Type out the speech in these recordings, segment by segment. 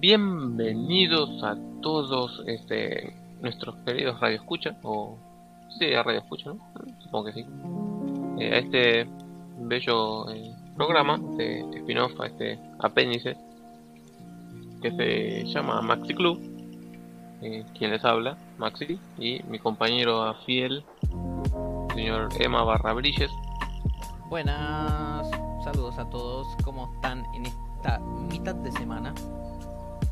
bienvenidos a todos este nuestros queridos radio escucha o sí radio escucha, ¿no? Supongo que sí. Eh, a este bello eh, programa de spin-off, a este apéndice que se llama Maxi Club. Eh, quien les habla, Maxi, y mi compañero fiel, señor Emma Barra Brilles. Buenas, saludos a todos. ¿Cómo están en esta mitad de semana?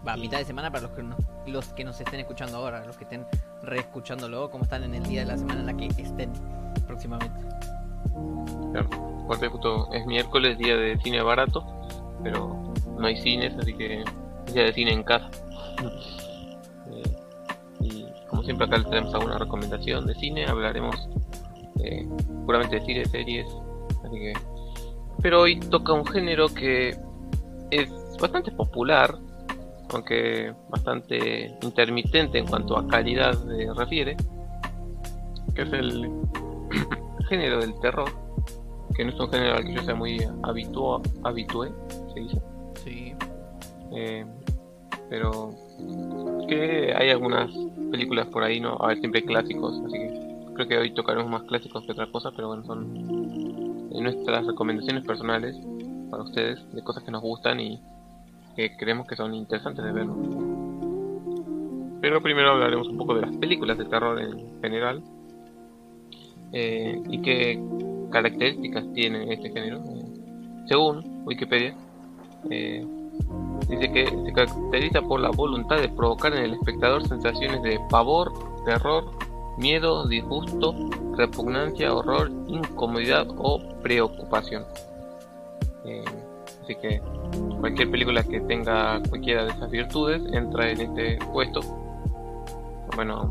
Va, mitad de semana para los que, no- los que nos estén escuchando ahora, los que estén reescuchándolo, ¿cómo están en el día de la semana en la que estén próximamente? Claro, justo es miércoles, día de cine barato, pero no hay cines, así que día de cine en casa. Eh, y como siempre acá les traemos alguna recomendación de cine, hablaremos eh, puramente de cine, series, así que... Pero hoy toca un género que es bastante popular, aunque bastante intermitente en cuanto a calidad se refiere, que es el género del terror que no es un género al que yo sea muy habitua, habitué, se dice. Sí. Eh, pero que hay algunas películas por ahí, ¿no? A ver, siempre hay clásicos, así que creo que hoy tocaremos más clásicos que otra cosa, pero bueno, son eh, nuestras recomendaciones personales para ustedes de cosas que nos gustan y que creemos que son interesantes de ver. Pero primero hablaremos un poco de las películas de terror en general eh, y qué características tiene este género. Eh, según Wikipedia, eh, dice que se caracteriza por la voluntad de provocar en el espectador sensaciones de pavor, terror, miedo, disgusto, repugnancia, horror, incomodidad o preocupación. Así que cualquier película que tenga cualquiera de esas virtudes entra en este puesto. Bueno,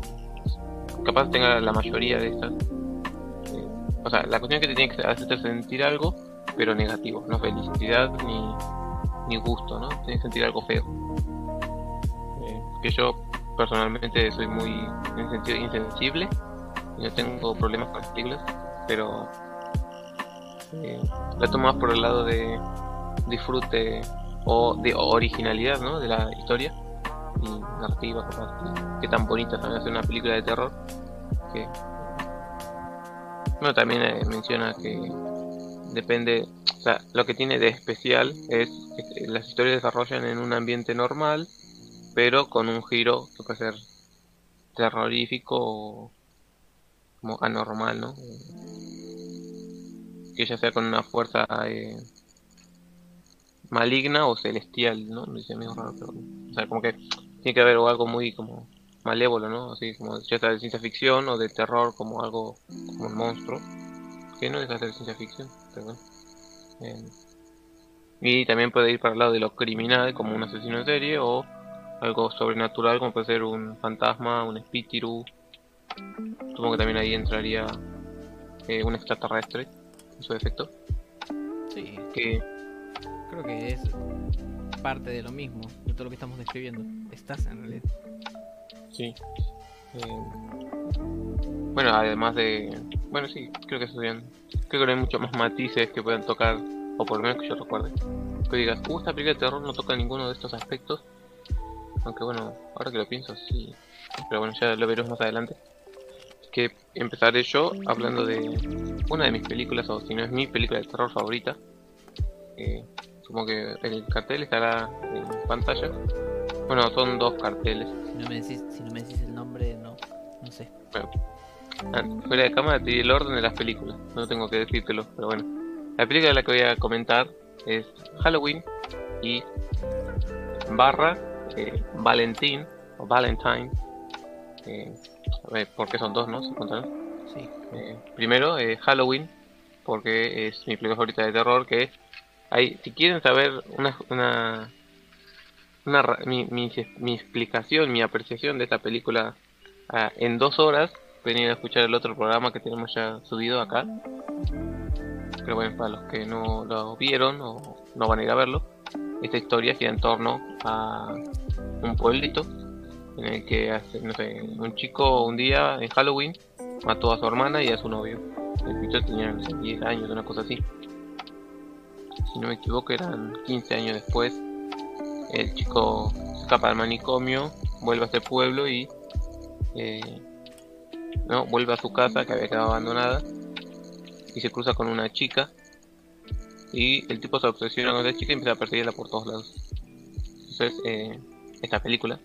capaz tenga la mayoría de estas. Eh, o sea, la cuestión es que te tiene que hacerte sentir algo, pero negativo, no felicidad ni, ni gusto, ¿no? Tienes que sentir algo feo. Eh, que yo personalmente soy muy en sentido insensible y no tengo problemas con las películas, pero eh, la tomo más por el lado de disfrute o de originalidad, ¿no? De la historia y narrativa. Que tan bonita también hacer una película de terror. Que bueno, también eh, menciona que depende, o sea, lo que tiene de especial es que las historias desarrollan en un ambiente normal, pero con un giro que puede ser terrorífico o como anormal, ¿no? Que ya sea con una fuerza eh, maligna o celestial, ¿no? No dice medio raro, pero, o sea, como que tiene que haber algo muy como malévolo, ¿no? Así como ya sea de ciencia ficción o de terror como algo como un monstruo, que no deja de ser ciencia ficción, pero bueno. Eh, y también puede ir para el lado de lo criminal, como un asesino en serie, o algo sobrenatural, como puede ser un fantasma, un espíritu. Supongo que también ahí entraría eh, un extraterrestre, en su defecto. Sí, Que creo que es parte de lo mismo, de todo lo que estamos describiendo. Estás en realidad. Sí. Eh, bueno, además de. Bueno, sí, creo que eso bien. Creo que no hay muchos más matices que puedan tocar, o por lo menos que yo recuerde. Que digas, uh, esta película de terror no toca ninguno de estos aspectos. Aunque bueno, ahora que lo pienso, sí. Pero bueno, ya lo veremos más adelante. Que empezaré yo hablando de una de mis películas, o si no es mi película de terror favorita. Eh, supongo que el cartel estará en pantalla. Bueno, son dos carteles. Si no me decís, si no me decís el nombre, no, no sé. Bueno, ah, fuera de cámara te di el orden de las películas, no tengo que decírtelo, pero bueno. La película de la que voy a comentar es Halloween y barra eh, Valentín o Valentine. Eh, a ver, porque son dos, ¿no? Se. Sí. Eh, primero, eh, Halloween, porque es mi película favorita de terror, que si quieren saber una, una, una mi, mi, mi explicación, mi apreciación de esta película ah, en dos horas, venir a escuchar el otro programa que tenemos ya subido acá. Pero bueno, para los que no lo vieron o no van a ir a verlo, esta historia gira en torno a un pueblito en el que hace, no sé, un chico un día en Halloween mató a su hermana y a su novio. El bicho tenía no sé, 10 años, una cosa así. Si no me equivoco, eran 15 años después. El chico escapa del manicomio, vuelve a este pueblo y eh, no vuelve a su casa que había quedado abandonada y se cruza con una chica y el tipo se obsesiona con esa chica y empieza a perseguirla por todos lados. Entonces, eh, esta película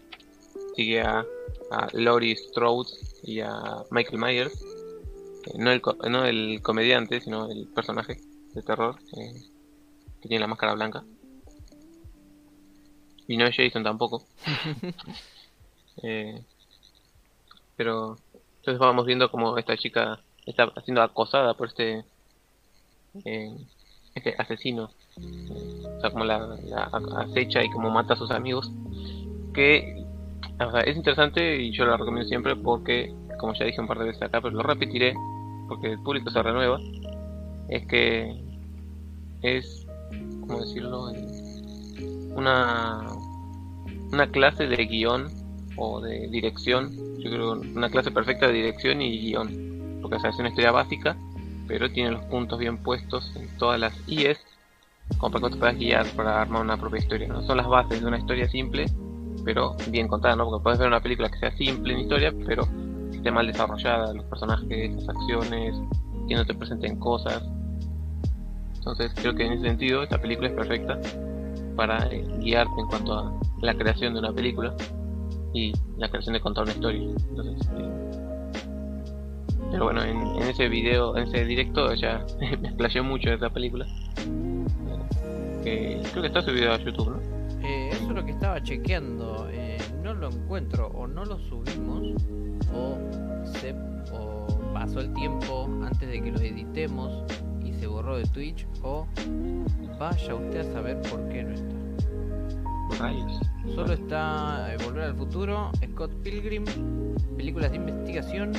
sigue a, a Laurie Strode y a Michael Myers, eh, no, el, no el comediante, sino el personaje de terror eh, que tiene la máscara blanca. Y no es Jason tampoco. eh, pero entonces vamos viendo como esta chica está siendo acosada por este eh, este asesino. O sea, como la, la, acecha y como mata a sus amigos. Que o sea, es interesante y yo lo recomiendo siempre porque, como ya dije un par de veces acá, pero lo repetiré porque el público se renueva. Es que es, ¿cómo decirlo? Una, una clase de guion o de dirección. Yo creo una clase perfecta de dirección y guion. Porque se hace una historia básica, pero tiene los puntos bien puestos en todas las IES, como para que te puedas guiar para armar una propia historia. ¿no? Son las bases de una historia simple, pero bien contada, ¿no? Porque puedes ver una película que sea simple en historia, pero esté mal desarrollada, los personajes, las acciones, que no te presenten cosas. Entonces creo que en ese sentido esta película es perfecta para eh, guiarte en cuanto a la creación de una película y la creación de contar una historia. Entonces, pero bueno, en, en, ese video, en ese directo ya me explayé mucho de esta película. Eh, creo que está subido a YouTube, ¿no? Eh, eso es lo que estaba chequeando. Eh, no lo encuentro, o no lo subimos, o, se, o pasó el tiempo antes de que lo editemos se borró de Twitch, o vaya usted a saber por qué no está. Rayos. Solo está Volver al Futuro, Scott Pilgrim, películas de investigación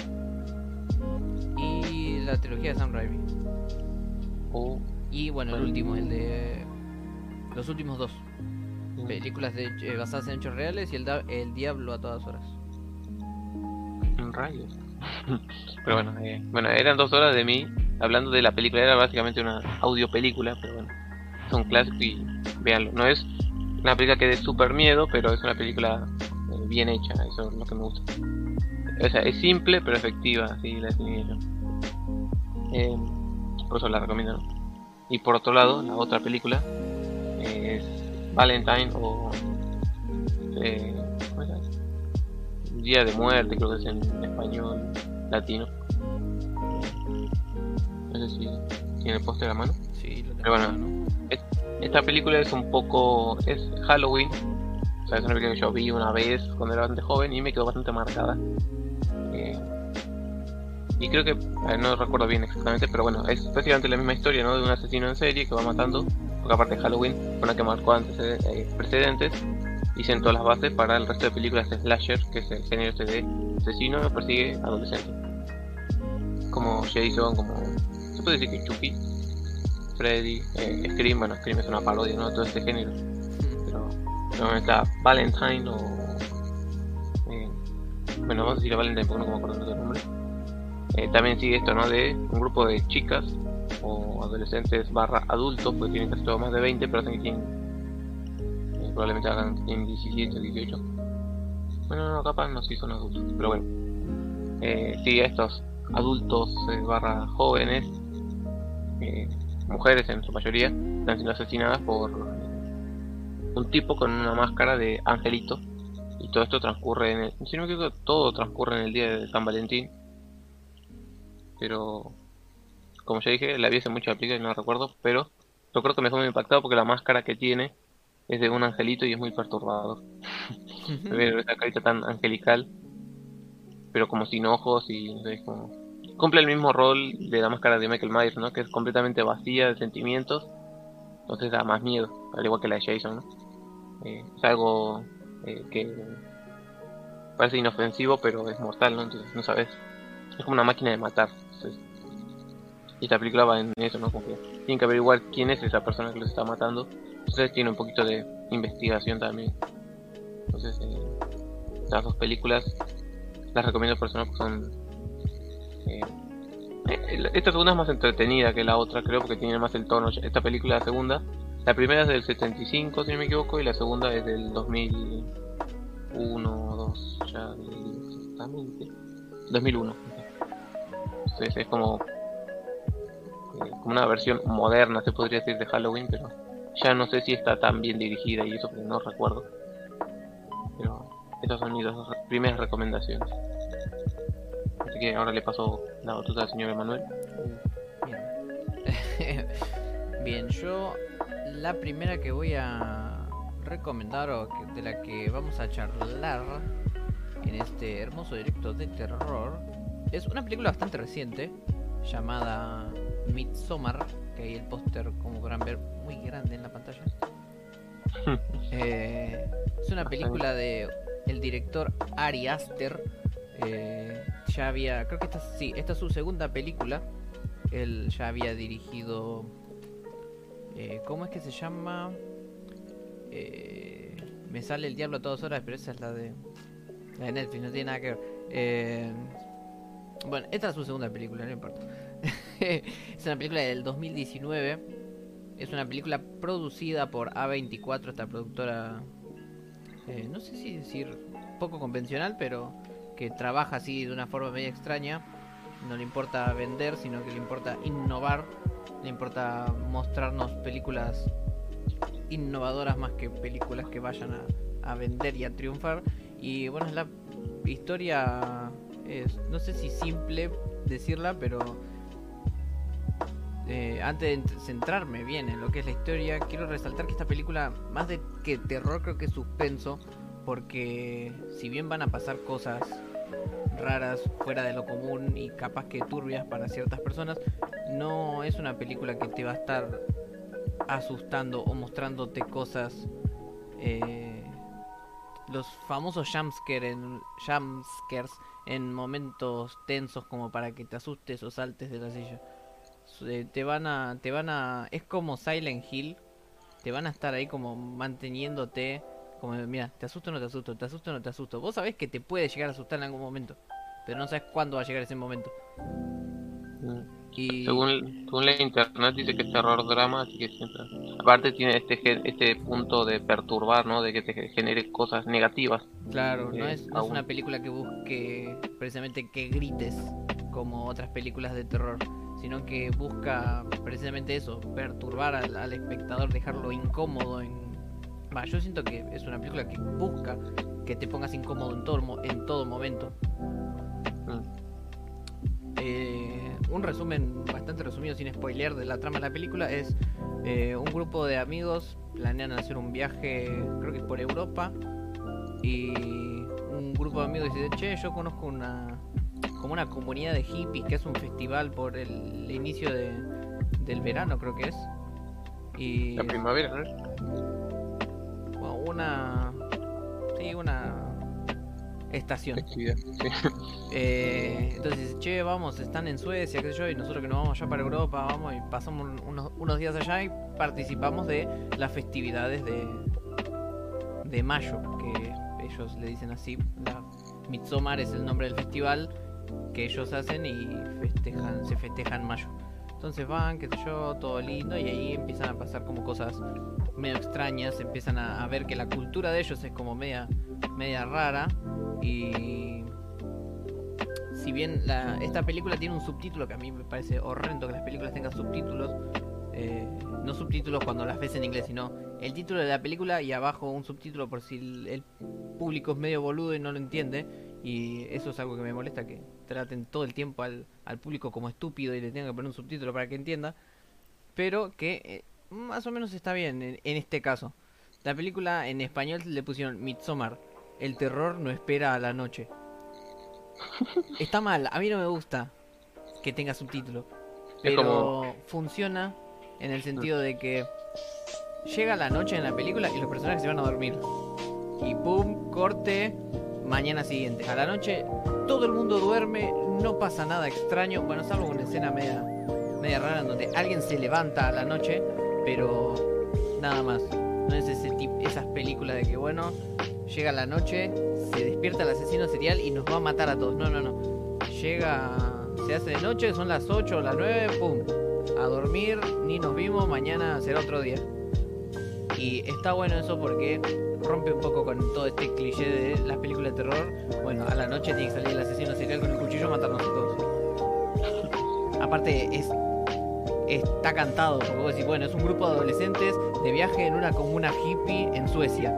y la trilogía de Sam Raimi. Oh. Y bueno, el último, el de los últimos dos películas de, eh, basadas en hechos reales y el, el Diablo a todas horas. Rayos. pero bueno, eh, bueno, eran dos horas de mí hablando de la película. Era básicamente una audio película, pero bueno, es un clásico y véanlo. No es una película que dé super miedo, pero es una película eh, bien hecha. Eso es lo que me gusta. O sea, es simple pero efectiva, así la definí yo. Eh, por eso la recomiendo. Y por otro lado, la otra película es Valentine o eh, Día de Muerte, creo que es en español latino. No sé si tiene el póster a mano. Sí, lo Pero bueno, ¿no? es, esta película es un poco. es Halloween. O sea, es una película que yo vi una vez cuando era bastante joven y me quedó bastante marcada. Eh, y creo que, no recuerdo bien exactamente, pero bueno, es básicamente la misma historia, ¿no? De un asesino en serie que va matando porque aparte de Halloween, una que marcó antes eh, precedentes y sentó las bases para el resto de películas de slasher, que es el género este de asesino que persigue adolescentes. Como Jason, como puede decir que Chucky, Freddy, eh, Scream, bueno Scream es una parodia, ¿no? Todo este género. Pero no está Valentine o eh, bueno vamos a decir a Valentine porque no me acuerdo del nombre. Eh, también sigue esto, ¿no? De un grupo de chicas o adolescentes barra adultos, pues tienen casi todos más de 20, pero hacen que tienen, eh, probablemente hagan tienen 17 o 18. Bueno, no, capaz no si son adultos, pero bueno. Eh, sí, estos adultos barra jóvenes, eh, mujeres en su mayoría, están siendo asesinadas por un tipo con una máscara de angelito. Y todo esto transcurre en el, si no me equivoco, todo transcurre en el día de San Valentín. Pero como ya dije, la vi hace mucho película y no la recuerdo, pero yo creo que me dejó muy impactado porque la máscara que tiene es de un angelito y es muy perturbador. Ver esa carita tan angelical, pero como sin ojos y entonces como... cumple el mismo rol de la máscara de Michael Myers, ¿no? Que es completamente vacía de sentimientos, entonces da más miedo, al igual que la de Jason, ¿no? Eh, es algo eh, que parece inofensivo, pero es mortal, ¿no? Entonces no sabes, es como una máquina de matar. Y esta película va en eso, ¿no? Como que tienen que averiguar quién es esa persona que los está matando. Entonces tiene un poquito de investigación también. Entonces, eh, estas dos películas las recomiendo personas porque son. Eh, eh, esta segunda es más entretenida que la otra, creo, porque tiene más el tono. Esta película, la segunda, la primera es del 75, si no me equivoco, y la segunda es del 2000. 2001 o 2, ya exactamente. 2001. Entonces es como, eh, como una versión moderna, se podría decir, de Halloween, pero ya no sé si está tan bien dirigida y eso, porque no recuerdo. Pero estas son mis dos primeras recomendaciones. Así que ahora le paso la batuta al señor Emanuel. Bien. Bien, yo la primera que voy a recomendar o de la que vamos a charlar en este hermoso directo de terror es una película bastante reciente llamada Midsommar, que hay el póster como podrán ver muy grande en la pantalla. Eh, es una película de el director Ari Aster. Eh, ya había, creo que esta sí, esta es su segunda película. Él ya había dirigido, eh, ¿cómo es que se llama? Eh, me sale el diablo a todas horas, pero esa es la de, la de Netflix, no tiene nada que ver. Eh, bueno, esta es su segunda película, no importa. es una película del 2019. Es una película producida por A24, esta productora, eh, no sé si decir poco convencional, pero que trabaja así de una forma media extraña. No le importa vender, sino que le importa innovar. Le importa mostrarnos películas innovadoras más que películas que vayan a, vender y a triunfar. Y bueno, la historia es, no sé si simple decirla, pero eh, antes de ent- centrarme bien en lo que es la historia, quiero resaltar que esta película, más de que terror, creo que es suspenso, porque si bien van a pasar cosas raras, fuera de lo común y capaz que turbias para ciertas personas, no es una película que te va a estar asustando o mostrándote cosas. eh, los famosos jumpscare en, jumpscares en momentos tensos como para que te asustes o saltes de la silla. Eh, te van a te van a es como Silent Hill te van a estar ahí como manteniéndote como mira te asusto o no te asusto te asusto o no te asusto vos sabés que te puede llegar a asustar en algún momento pero no sabes cuándo va a llegar ese momento y Según, según la internet dice que es terror drama, así que siempre. Aparte tiene este este punto de perturbar, ¿no? De que te genere cosas negativas. claro no eh, es, no es una película que busque precisamente que grites como otras películas de terror sino que busca precisamente eso perturbar al, al espectador dejarlo incómodo en Yo siento que es una película que busca que te pongas incómodo en todo, en todo momento. Eh, un resumen bastante resumido, sin spoilear, de la trama de la película es eh, un grupo de amigos planean hacer un viaje, creo que es por Europa, y un grupo de amigos dice, che, yo conozco una como una comunidad de hippies que es un festival por el inicio de, del verano, creo que es. La primavera, ¿no? Bueno, una sí, una estación. Festividad, sí. Eh, entonces, che, vamos, están en Suecia, qué sé yo, y nosotros que nos vamos allá para Europa, vamos y pasamos un- unos, unos días allá y participamos de las festividades de, de mayo, que ellos le dicen así. La Midsommar es el nombre del festival que ellos hacen y festejan, se festeja en mayo. Entonces van, qué sé yo, todo lindo, y ahí empiezan a pasar como cosas medio extrañas, empiezan a, a ver que la cultura de ellos es como media, media rara y si bien la- esta película tiene un subtítulo que a mí me parece horrendo que las películas tengan subtítulos, eh, no subtítulos cuando las ves en inglés, sino el título de la película y abajo un subtítulo por si el, el público es medio boludo y no lo entiende. Y eso es algo que me molesta, que traten todo el tiempo al, al público como estúpido y le tengan que poner un subtítulo para que entienda. Pero que eh, más o menos está bien en, en este caso. La película en español le pusieron Midsommar. El terror no espera a la noche. Está mal, a mí no me gusta que tenga subtítulo. Pero como- funciona en el sentido de que llega la noche en la película y los personajes se van a dormir. Y pum, corte, mañana siguiente. A la noche todo el mundo duerme, no pasa nada extraño. Bueno, salvo una escena media, media rara en donde alguien se levanta a la noche, pero nada más. No es ese tipo, esas películas de que, bueno, llega la noche, se despierta el asesino serial y nos va a matar a todos. No, no, no. Llega, se hace de noche, son las 8 o las 9, pum. A dormir, ni nos vimos, mañana será otro día. Y está bueno eso porque rompe un poco con todo este cliché de las películas de terror. Bueno, a la noche tiene que salir el asesino serial con el cuchillo a matarnos a todos. Aparte, es está cantado, porque vos decís, bueno, es un grupo de adolescentes de viaje en una comuna hippie en Suecia.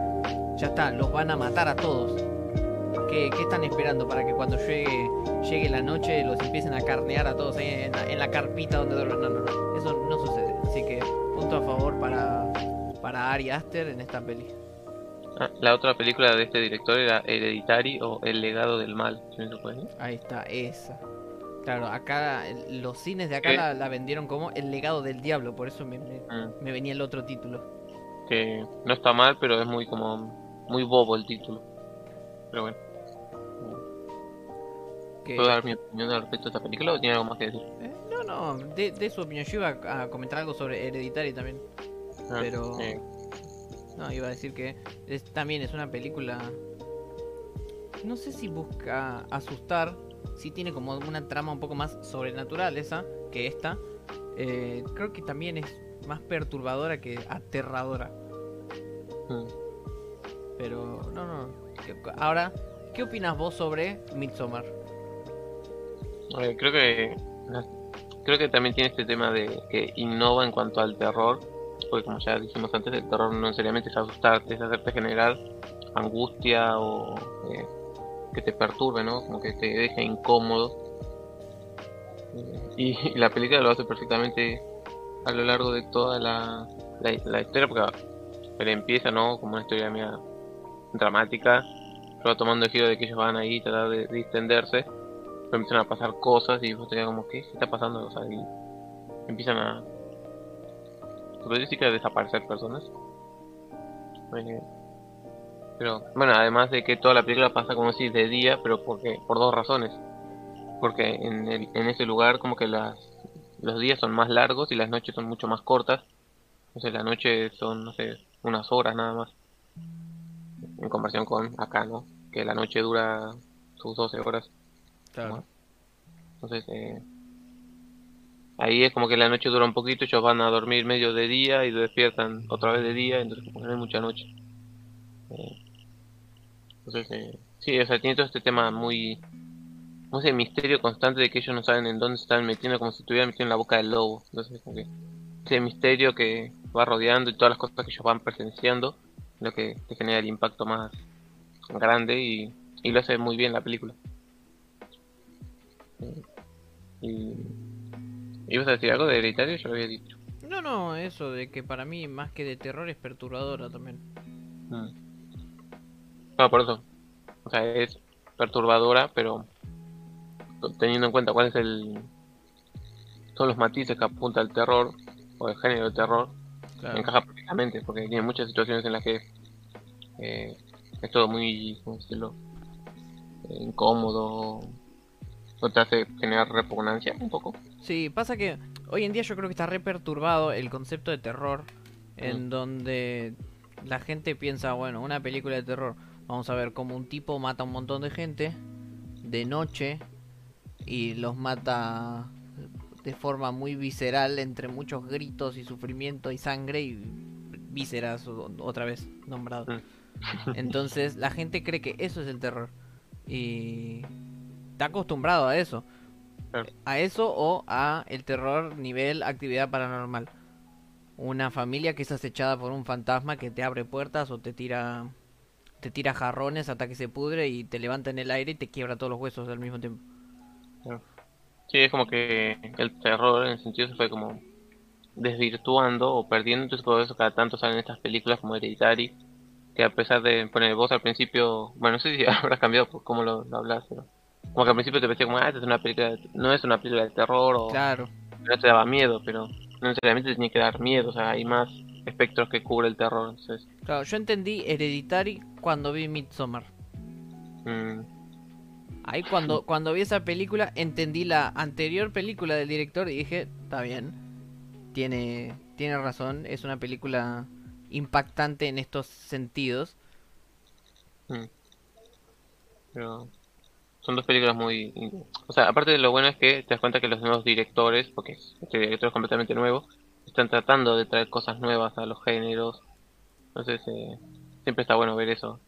Ya está, los van a matar a todos. ¿Qué, qué están esperando para que cuando llegue, llegue la noche los empiecen a carnear a todos ahí en, la- en la carpita donde duermen? No, no, no, eso no sucede. Así que punto a favor para, para Ari Aster en esta peli. Ah, la otra película de este director era Hereditary o El legado del mal, decir. Ahí está, esa. Claro, acá los cines de acá ¿Qué? la, la vendieron como El legado del diablo, por eso me, me- Mm, me venía el otro título. que no está mal, pero es muy como muy bobo el título. Pero bueno, Que, ¿puedo dar mi opinión al respecto de esta película o tiene algo más que decir? Eh, no, no, de, de su opinión. Yo iba a a comentar algo sobre Hereditary también. Ah, Pero- eh, No, iba a decir que es, también es una película. No sé si busca asustar. Si tiene como una trama un poco más sobrenatural esa que esta. Eh, creo que también es más perturbadora que aterradora. mm. Pero no, no. ¿Qué- Ahora, ¿qué opinas vos sobre Midsommar? Eh, creo que creo que también tiene este tema de que innova en cuanto al terror, porque como ya dijimos antes, el terror no necesariamente es asustarte, es hacerte generar angustia o eh, que te perturbe, ¿no? Como que te deje incómodo. Y, la película lo hace perfectamente a lo largo de toda la, historia, porque empieza, ¿no? Como una historia media dramática, pero va tomando el giro de que ellos van ahí tratar de distenderse pero empiezan a pasar cosas y vos te quedas como, ¿qué? ¿Qué está pasando? O sea, y empiezan a... Podría decir que desaparecer personas. Eh, pero, bueno, además de que toda la película pasa como si de día, pero porque por dos razones. Porque en, el, en ese lugar como que las, los días son más largos y las noches son mucho más cortas. Entonces la noche son, no sé, unas horas nada más. En comparación con acá, ¿no? Que la noche dura sus 12 horas. Claro. Entonces, eh, ahí es como que la noche dura un poquito, ellos van a dormir medio de día y despiertan otra vez de día, entonces como que no hay mucha noche. Eh, entonces, eh, sí, o sea, tiene todo este tema muy, muy ese misterio constante de que ellos no saben en dónde se están metiendo, como si estuvieran metiendo en la boca del lobo. Entonces, como que ese misterio que va rodeando y todas las cosas que ellos van presenciando, lo que te genera el impacto más grande y, y lo hace muy bien la película. Y. ¿Ibas a decir algo de hereditario? Yo lo había dicho. No, no, eso de que para mí más que de terror es perturbadora también. Mm. No, por eso. O sea, es perturbadora, pero teniendo en cuenta cuál es el. Son los matices que apunta el terror, o el género de terror, Claro. encaja perfectamente, porque tiene muchas situaciones en las que eh, es todo muy, ¿cómo decirlo? Eh, incómodo, o te hace generar repugnancia un poco. Sí, pasa que hoy en día yo creo que está re perturbado el concepto de terror, en Mm. donde la gente piensa, bueno, una película de terror, vamos a ver cómo un tipo mata a un montón de gente de noche y los mata de forma muy visceral, entre muchos gritos y sufrimiento y sangre y vísceras otra vez nombrado. Mm. Entonces la gente cree que eso es el terror y está acostumbrado a eso. A eso o a el terror nivel actividad paranormal. Una familia que es acechada por un fantasma que te abre puertas o te tira te tira jarrones hasta que se pudre y te levanta en el aire y te quiebra todos los huesos al mismo tiempo. Sí, es como que el terror en el sentido se fue como desvirtuando o perdiendo, entonces por eso cada tanto salen estas películas como Hereditary, que a pesar de poner vos al principio, bueno, no sé si habrás cambiado por cómo lo, lo hablas, pero como que al principio te parecía como, ah, esta es una película, de- no es una película de terror o Claro. no te daba miedo, pero no necesariamente te tiene que dar miedo, o sea, hay más espectros que cubre el terror, entonces, Claro, yo entendí Hereditary cuando vi Midsommar. mm, Ahí cuando, cuando vi esa película entendí la anterior película del director y dije, está bien, tiene, tiene razón, es una película impactante en estos sentidos. mm. pero son dos películas muy, o sea, aparte de lo bueno es que te das cuenta que los nuevos directores, porque este director es completamente nuevo, están tratando de traer cosas nuevas a los géneros, entonces eh, siempre está bueno ver eso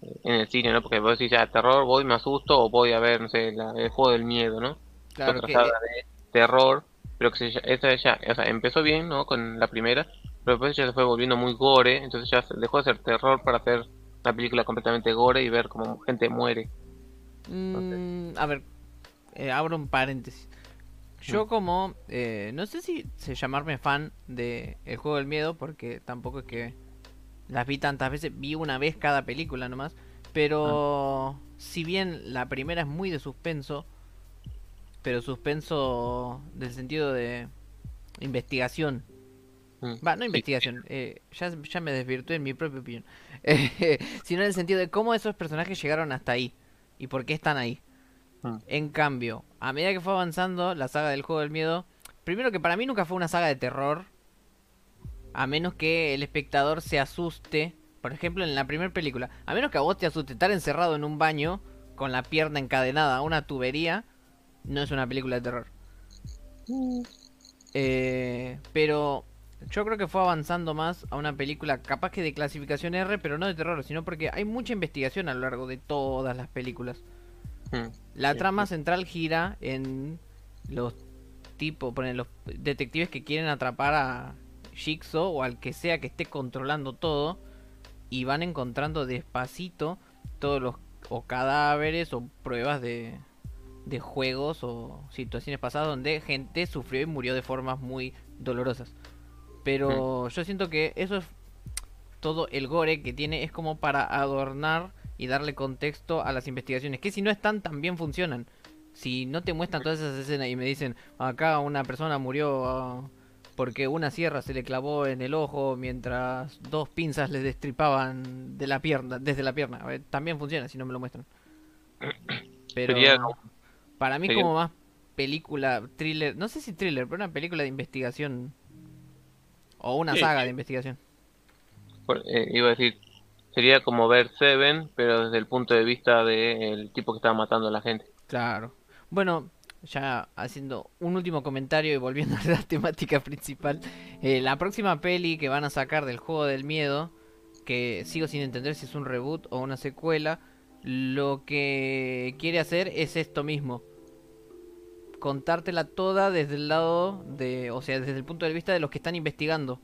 eh, en el cine, ¿no? Porque vos decís ya terror, voy, me asusto o voy a ver, no sé, la, el juego del miedo, ¿no? Claro Otra que saga de terror, pero que se, esa ya, o sea, empezó bien, ¿no? Con la primera, pero después ya se fue volviendo muy gore, entonces ya se- dejó de ser terror para hacer una película completamente gore y ver cómo gente muere. Mm, a ver, eh, abro un paréntesis. Yo Mm. como, eh, no sé si se llamarme fan de El Juego del Miedo, porque tampoco es que las vi tantas veces, vi una vez cada película nomás, pero si bien la primera es muy de suspenso, pero suspenso del sentido de investigación, Mm. Va, no investigación, eh, ya, ya me desvirtué en mi propia opinión. Eh, sino en el sentido de cómo esos personajes llegaron hasta ahí y por qué están ahí. Mm. En cambio, a medida que fue avanzando la saga del juego del miedo, primero que para mí nunca fue una saga de terror, a menos que el espectador se asuste. Por ejemplo, en la primera película, a menos que a vos te asuste estar encerrado en un baño con la pierna encadenada a una tubería, no es una película de terror. Eh, pero yo creo que fue avanzando más a una película capaz que de clasificación R, pero no de terror, sino porque hay mucha investigación a lo largo de todas las películas. La Sí, trama sí. central gira en los tipos, ponen los detectives que quieren atrapar a Jigsaw o al que sea que esté controlando todo y van encontrando despacito todos los o cadáveres o pruebas de, de juegos o situaciones pasadas donde gente sufrió y murió de formas muy dolorosas. Pero yo siento que eso es todo el gore que tiene es como para adornar y darle contexto a las investigaciones, que si no están también funcionan. Si no te muestran todas esas escenas y me dicen, acá una persona murió ah, porque una sierra se le clavó en el ojo mientras dos pinzas le destripaban de la pierna, desde la pierna. A ver, también funciona si no me lo muestran. Pero Sería para mí sería- como más película, thriller, no sé si thriller, pero una película de investigación o una Sí, saga de investigación. Por- eh, iba a decir, sería como ver Seven, pero desde el punto de vista del tipo que estaba matando a la gente. Claro. Bueno, ya haciendo un último comentario y volviendo a la temática principal. eh, la próxima peli que van a sacar del juego del miedo, que sigo sin entender si es un reboot o una secuela, lo que quiere hacer es esto mismo. Contártela toda desde el lado de, o sea, desde el punto de vista de los que están investigando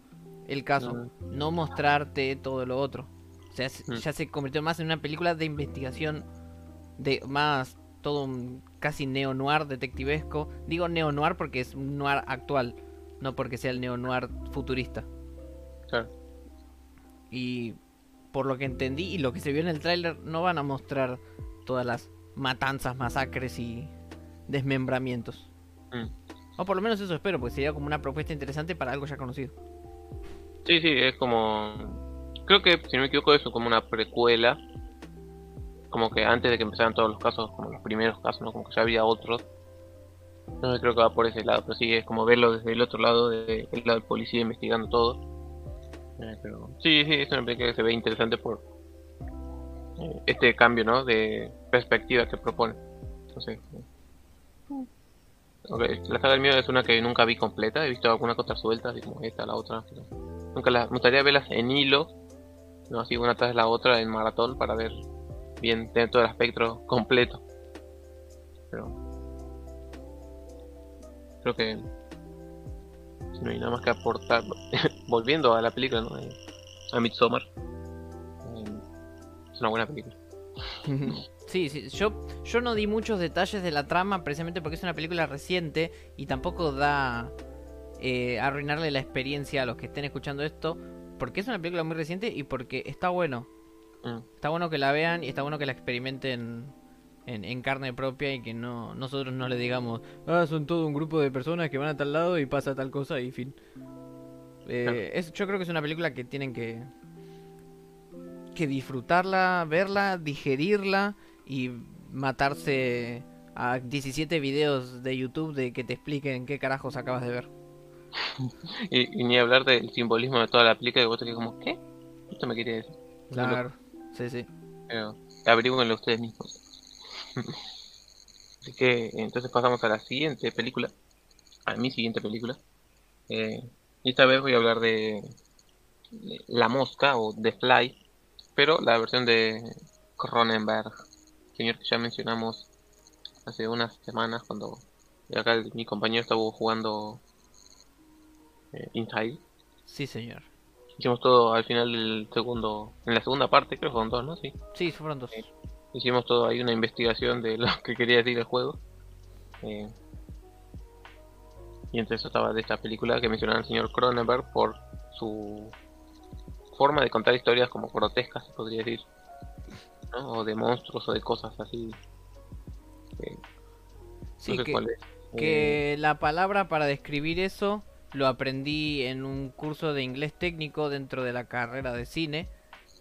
el caso, no mostrarte todo lo otro. O sea, Mm. ya se convirtió más en una película de investigación de más todo un casi neo noir detectivesco. Digo neo noir porque es un noir actual, no porque sea el neo noir futurista. Claro. Y por lo que entendí y lo que se vio en el tráiler no van a mostrar todas las matanzas, masacres y desmembramientos. Mm. O por lo menos eso espero, porque sería como una propuesta interesante para algo ya conocido. Sí, sí, es como... Creo que, si no me equivoco, es como una precuela. Como que antes de que empezaran todos los casos, como los primeros casos, ¿no? Como que ya había otros. No creo que va por ese lado, pero sí, es como verlo desde el otro lado, del lado del policía investigando todo. Eh, sí, sí, es una película que se ve interesante por eh, este cambio, ¿no? De perspectiva que propone. Entonces, eh. La saga del miedo es una que nunca vi completa, he visto alguna cosa suelta, así como esta, la otra. Nunca las, me gustaría verlas en hilo, no así una tras la otra en maratón para ver bien, tener todo el espectro completo. Pero creo que no hay nada más que aportar, volviendo a la película, ¿no? A Midsommar, es una buena película. Sí, sí, yo, yo no di muchos detalles de la trama precisamente porque es una película reciente y tampoco da eh, arruinarle la experiencia a los que estén escuchando esto porque es una película muy reciente y porque está bueno. Mm, Está bueno que la vean y está bueno que la experimenten en, en carne propia y que no nosotros no le digamos, ah, son todo un grupo de personas que van a tal lado y pasa tal cosa y fin. Eh, Claro. es, yo creo que es una película que tienen que que disfrutarla, verla, digerirla y matarse a 17 videos de YouTube de que te expliquen qué carajos acabas de ver. Y, y ni hablar del simbolismo de toda la película, que vos te quedas como, ¿qué? Esto me quiere decir. Claro, sí, sí. Pero averigüenlo ustedes mismos. Así que entonces pasamos a la siguiente película. A mi siguiente película. Eh, y esta vez voy a hablar de La Mosca o The Fly, pero la versión de Cronenberg, señor que ya mencionamos hace unas semanas cuando acá mi compañero estaba jugando eh, Inside. Sí, señor. Hicimos todo al final del segundo, en la segunda parte, creo que fueron dos, ¿no? Sí. Sí, fueron dos. hicimos todo ahí una investigación de lo que quería decir el juego. Eh, y entre eso estaba de esta película que mencionaba el señor Cronenberg por su forma de contar historias como grotescas, se podría decir. ¿no? O de monstruos o de cosas así. Eh, sí, que, que eh, la palabra para describir eso lo aprendí en un curso de inglés técnico dentro de la carrera de cine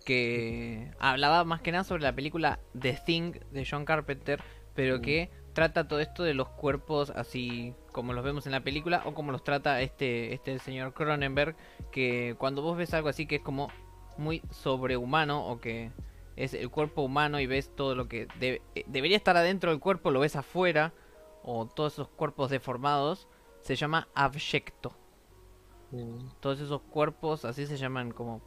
que hablaba más que nada sobre la película The Thing de John Carpenter, pero que trata todo esto de los cuerpos así como los vemos en la película o como los trata este este señor Cronenberg, que cuando vos ves algo así que es como muy sobrehumano o que es el cuerpo humano y ves todo lo que eh, debería estar adentro del cuerpo, lo ves afuera o todos esos cuerpos deformados, se llama abyecto. Mm. Todos esos cuerpos así se llaman como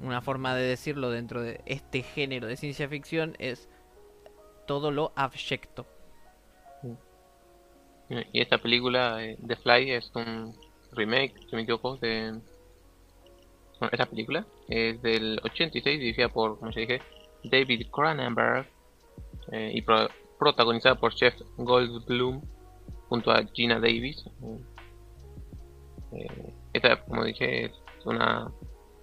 una forma de decirlo dentro de este género de ciencia ficción es todo lo abyecto. Mm. Y esta película, eh, The Fly, es un remake, si me equivoco, de... esta película es del 86, dirigida por, como ya dije, David Cronenberg eh, y protagonizada por Jeff Goldblum junto a Gina Davis. Eh, esta, como dije, es una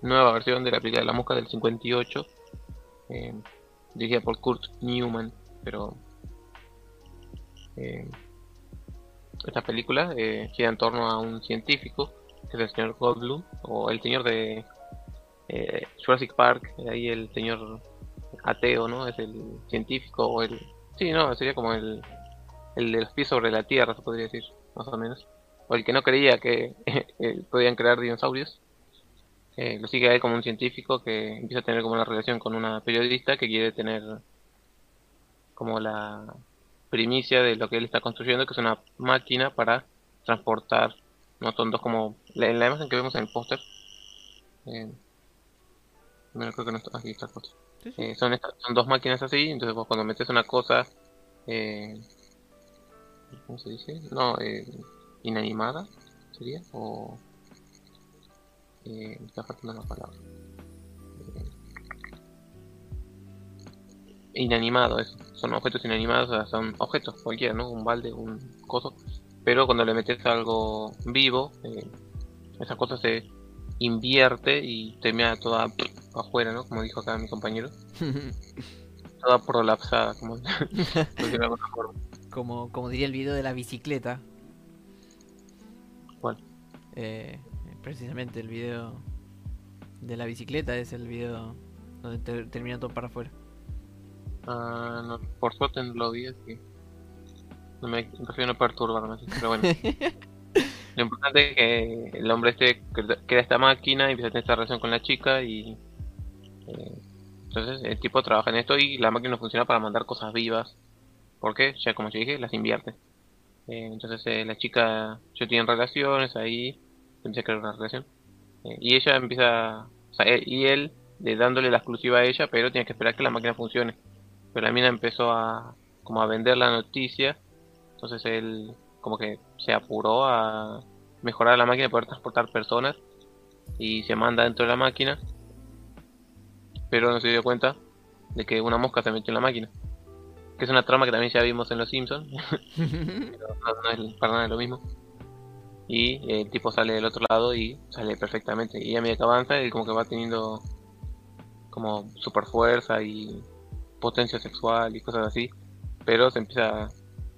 nueva versión de la película de la mosca del 58, eh, dirigida por Kurt Newman, pero eh, esta película eh, gira en torno a un científico, que es el señor Goldblum, o el señor de Jurassic Park, ahí el señor ateo, ¿no? Es el científico, o el... Sí, no, sería como el, el de los pies sobre la tierra, se podría decir, más o menos. O el que no creía que podían crear dinosaurios. Eh, lo sigue a él como un científico que empieza a tener como una relación con una periodista que quiere tener como la primicia de lo que él está construyendo, que es una máquina para transportar, no son dos como en la imagen que vemos en el póster. Eh, creo que no está aquí está eh, son, son dos máquinas así, entonces vos cuando metes una cosa, eh, ¿cómo se dice? No, eh, inanimada sería o eh, me está faltando la palabra. Eh, inanimado, eso. Son objetos inanimados, o sea, son objetos cualquiera, ¿no? Un balde, un coso. Pero cuando le metes algo vivo, eh, esa cosa se invierte y termina toda afuera, ¿no? Como dijo acá mi compañero. toda prolapsada, como, como, como diría el video de la bicicleta. ¿Cuál? Eh, precisamente el video de la bicicleta es el video donde termina todo para afuera. Ah, no, por suerte no lo vi, así no me prefiero no perturbarme, pero bueno. lo importante es que el hombre este crea esta máquina y empieza a tener esta relación con la chica y eh, entonces el tipo trabaja en esto y la máquina funciona para mandar cosas vivas. Porque Ya como yo dije, las invierte. Eh, entonces eh, la chica, yo tienen relaciones ahí, empieza a crear una relación. Eh, y ella empieza, o sea, y él de dándole la exclusiva a ella, pero tiene que esperar que la máquina funcione. Pero la mina empezó a como a vender la noticia, entonces él como que se apuró a mejorar la máquina poder transportar personas y se manda dentro de la máquina, pero no se dio cuenta de que una mosca se metió en la máquina. Que es una trama que también ya vimos en Los Simpsons, pero no, es para nada lo mismo y el tipo sale del otro lado y sale perfectamente. Y a medida que avanza, él como que va teniendo como super fuerza y potencia sexual y cosas así, pero se empieza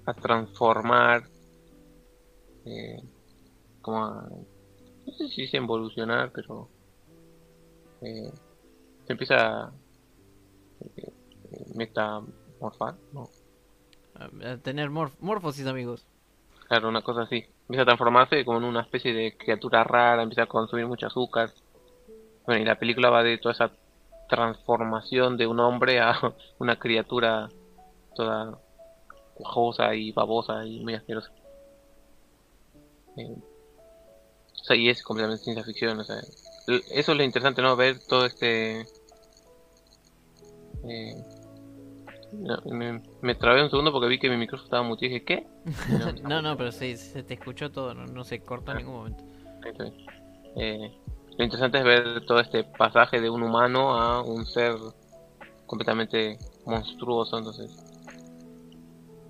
a transformar, eh, como a, no sé si es evolucionar, pero eh, se empieza a eh, metamorfar, ¿no? A tener morfosis, amigos. Claro, una cosa así empieza a transformarse como en una especie de criatura rara, empieza a consumir mucho azúcar. Bueno, y la película va de toda esa transformación de un hombre a una criatura toda cuajosa y babosa y muy asquerosa. Eh, o sea, y es completamente ciencia ficción, o sea, eso es lo interesante, ¿no? Ver todo este... Eh, me, me, trabé un segundo porque vi que mi micrófono estaba muteado y dije, ¿qué? No, no, pero se, se, te escuchó todo, no, se cortó en ningún momento. Eh, lo interesante es ver todo este pasaje de un humano a un ser completamente monstruoso, entonces...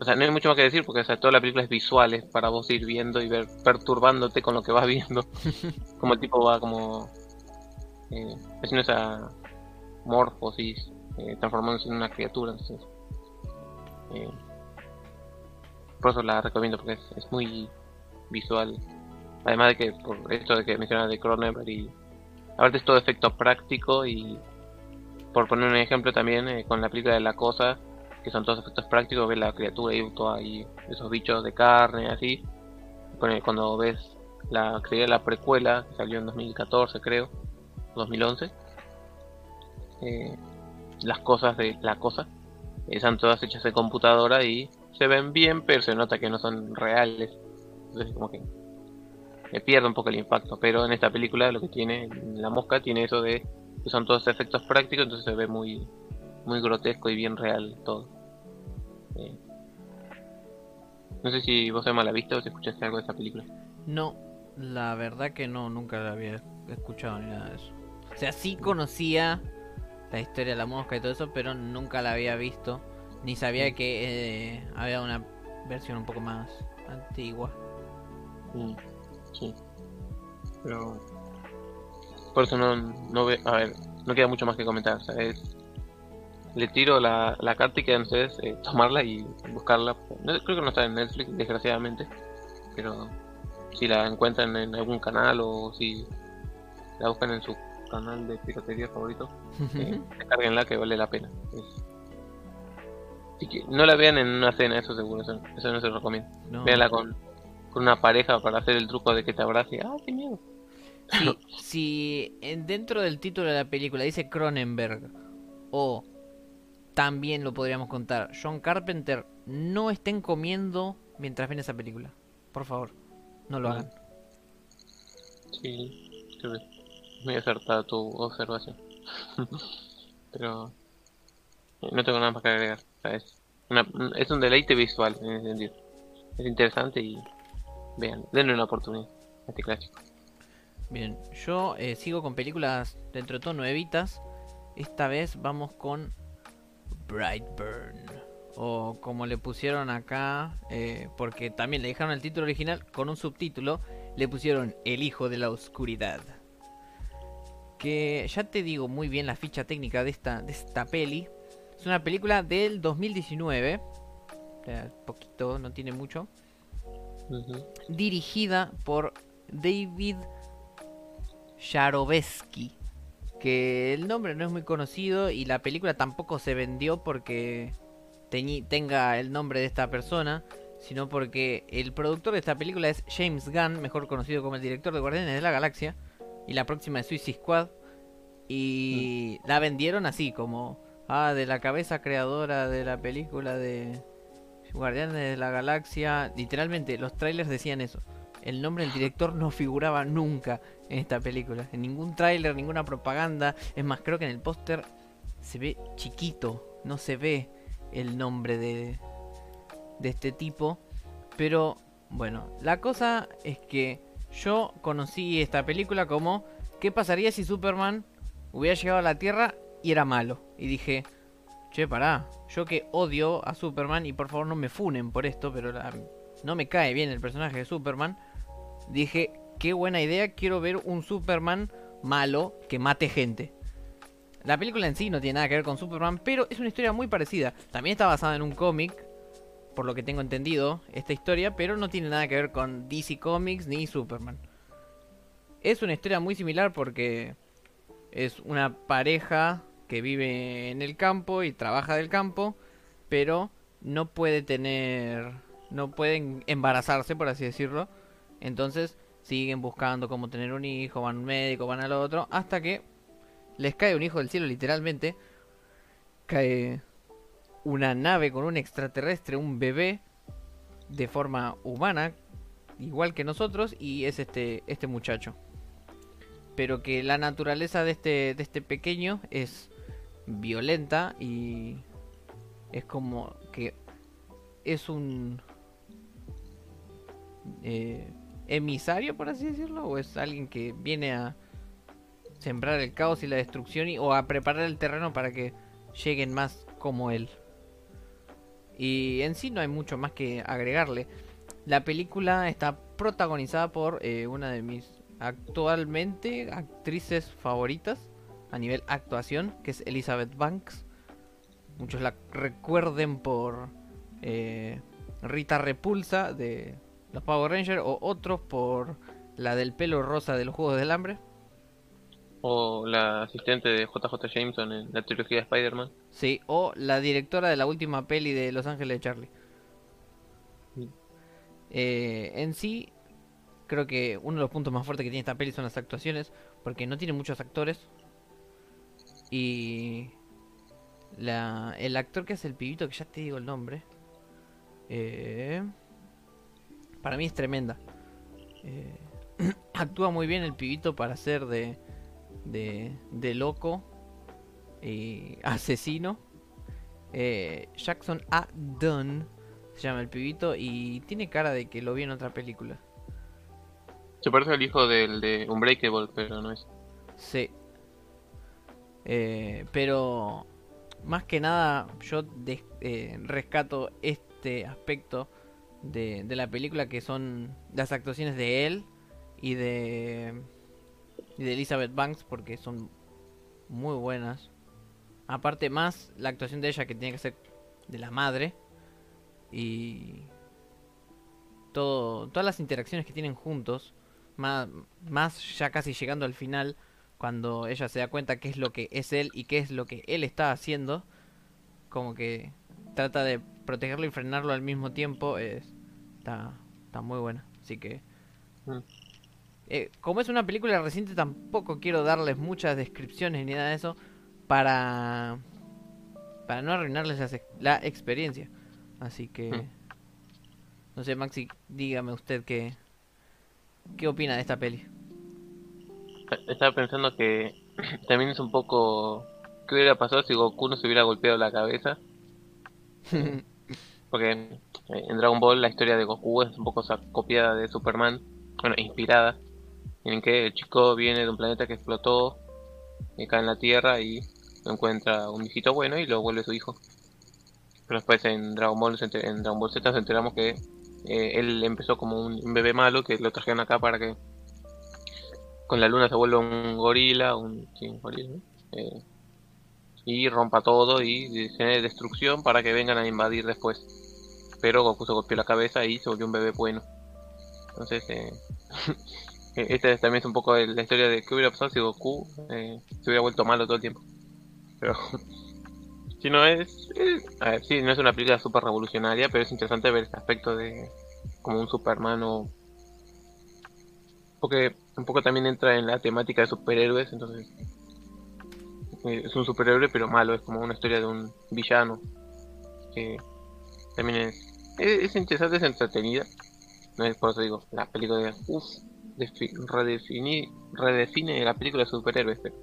O sea, no hay mucho más que decir porque o sea, toda la película es visual, es para vos ir viendo y ver, perturbándote con lo que vas viendo. como el tipo va como... Eh, haciendo esa morfosis, eh, transformándose en una criatura, entonces... Eh, por eso la recomiendo porque es, muy visual. Además de que por esto de que mencionaba de Cronenberg y aparte es todo efecto práctico y por poner un ejemplo también eh, con la película de La Cosa que son todos efectos prácticos ves la criatura y todo ahí esos bichos de carne así cuando ves la sería la precuela que salió en 2014 creo 2011 eh, las cosas de La Cosa están todas hechas de computadora y se ven bien, pero se nota que no son reales. Entonces como que me pierde un poco el impacto. Pero en esta película lo que tiene, la mosca tiene eso de que son todos efectos prácticos, entonces se ve muy, muy grotesco y bien real todo. Eh, no sé si vos Emma la viste o si escuchaste algo de esta película. No, la verdad que no, nunca la había escuchado ni nada de eso. O sea, sí conocía la historia de la mosca y todo eso, pero nunca la había visto. Ni sabía mm. que eh, había una versión un poco más antigua. Mm, sí. Pero... Por eso no, no ve... A ver, no queda mucho más que comentar. Le tiro la, la carta y queda entonces eh, tomarla y buscarla. creo que no está en Netflix, desgraciadamente. Pero si la encuentran en algún canal o si la buscan en su canal de piratería favorito, eh, descarguenla que vale la pena. Que no la vean en una cena, eso seguro, eso, no se recomienda. No. Veanla con, con una pareja para hacer el truco de que te abrace. ¡Ah, qué miedo! si dentro del título de la película dice Cronenberg o también lo podríamos contar John Carpenter, no estén comiendo mientras ven esa película. Por favor, no lo hagan. Sí, muy acertada tu observación. Pero no tengo nada más que agregar. es, es un deleite visual en ese sentido. Es interesante y vean, denle una oportunidad a este clásico. Bien, yo eh, sigo con películas dentro de todo nuevitas. Esta vez vamos con Brightburn. O como le pusieron acá, eh, porque también le dejaron el título original con un subtítulo, le pusieron El Hijo de la Oscuridad que ya te digo muy bien la ficha técnica de esta, de esta peli. Es una película del 2019, poquito, no tiene mucho. Dirigida por David Sharovesky. Que el nombre no es muy conocido y la película tampoco se vendió porque tenga el nombre de esta persona, sino porque el productor de esta película es James Gunn, mejor conocido como el director de Guardianes de la Galaxia y la próxima es Suicide Squad. Y mm. la vendieron así, como, ah, de la cabeza creadora de la película de Guardianes de la Galaxia. Literalmente, los trailers decían eso. El nombre del director no figuraba nunca en esta película. En ningún trailer, ninguna propaganda. Es más, creo que en el póster se ve chiquito. No se ve el nombre de, de este tipo. Pero bueno, la cosa es que yo conocí esta película como ¿qué pasaría si Superman hubiera llegado a la Tierra y era malo? Y dije, che, pará, yo que odio a Superman y por favor no me funen por esto, pero no me cae bien el personaje de Superman, dije, qué buena idea, quiero ver un Superman malo que mate gente. La película en sí no tiene nada que ver con Superman, pero es una historia muy parecida. También está basada en un cómic por lo que tengo entendido, esta historia, pero no tiene nada que ver con DC Comics ni Superman. Es una historia muy similar porque es una pareja que vive en el campo y trabaja del campo, pero no puede tener, no pueden embarazarse, por así decirlo. Entonces siguen buscando cómo tener un hijo, van a un médico, van al otro, hasta que les cae un hijo del cielo, literalmente. Cae una nave con un extraterrestre, un bebé, de forma humana, igual que nosotros, y es este, este muchacho. pero que la naturaleza de este, de este pequeño es violenta y es como que es un eh, emisario, por así decirlo, o es alguien que viene a sembrar el caos y la destrucción o a preparar el terreno para que lleguen más como él. Y en sí no hay mucho más que agregarle. La película está protagonizada por eh, una de mis actualmente actrices favoritas a nivel actuación, que es Elizabeth Banks. Muchos la recuerden por eh, Rita Repulsa de los Power Rangers o otros por la del pelo rosa de los Juegos del Hambre. O la asistente de JJ Jameson en la trilogía de Spider-Man. Sí, o la directora de la última peli de Los Ángeles de Charlie. Eh, en sí, creo que uno de los puntos más fuertes que tiene esta peli son las actuaciones, porque no tiene muchos actores. Y la, el actor que hace el pibito, que ya te digo el nombre, eh, para mí es tremenda. Eh, actúa muy bien el pibito para ser de, de, de loco y asesino. Eh, Jackson A. Dunn se llama el pibito y tiene cara de que lo vi en otra película. Se parece al hijo del de Unbreakable, pero no es. Sí. Eh, pero más que nada yo eh, rescato este aspecto de, de la película que son las actuaciones de él y de, y de Elizabeth Banks porque son muy buenas. Aparte más la actuación de ella que tiene que ser de la madre y todo todas las interacciones que tienen juntos más, más ya casi llegando al final cuando ella se da cuenta qué es lo que es él y qué es lo que él está haciendo como que trata de protegerlo y frenarlo al mismo tiempo es está está muy buena así que Mm. Eh, como es una película reciente tampoco quiero darles muchas descripciones ni nada de eso para para no arruinarles la, ex- la experiencia así que Mm. no sé Maxi dígame usted qué qué opina de esta peli Estaba pensando que también es un poco... ¿Qué hubiera pasado si Goku no se hubiera golpeado la cabeza? Porque en Dragon Ball la historia de Goku es un poco copiada de Superman, bueno, inspirada, en que el chico viene de un planeta que explotó, y cae en la Tierra y encuentra un hijito bueno y lo vuelve su hijo. Pero después en Dragon Ball, en Dragon Ball Z nos enteramos que eh, él empezó como un, un bebé malo que lo trajeron acá para que con la luna se vuelva un gorila, un, sí, un gorila, ¿no? Eh, y rompa todo y genere destrucción para que vengan a invadir después. Pero Goku se golpeó la cabeza y se volvió un bebé bueno. Entonces, eh, esta también es un poco la historia de qué hubiera pasado si Goku eh, se hubiera vuelto malo todo el tiempo. Pero, si no es, es- a ver, sí, no es una película súper revolucionaria, pero es interesante ver este aspecto de como un Superman o porque un poco también entra en la temática de superhéroes, entonces eh, es un superhéroe pero malo, es como una historia de un villano que también es, es, es interesante, es entretenida, no es por eso digo, la película de uff, redefini, redefine la película de superhéroes, pero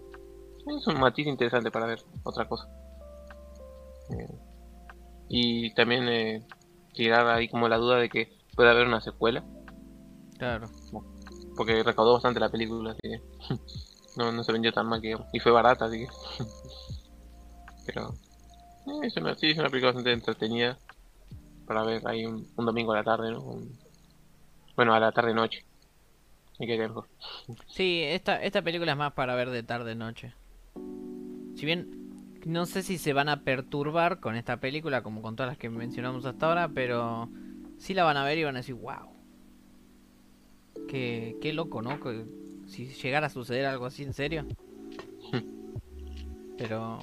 es un matiz interesante para ver otra cosa. Eh, y también eh, tirar ahí como la duda de que puede haber una secuela. Claro. Porque recaudó bastante la película, así que no, no se vendió tan mal que y fue barata, así que pero eh, es una, sí, es una película bastante entretenida para ver ahí un, un domingo a la tarde, ¿no? Un- bueno, a la tarde que. Sí, esta, esta película es más para ver de tarde noche. Si bien no sé si se van a perturbar con esta película como con todas las que mencionamos hasta ahora, pero sí la van a ver y van a decir, wow. Qué, qué loco, ¿no? Que si llegara a suceder algo así en serio. Pero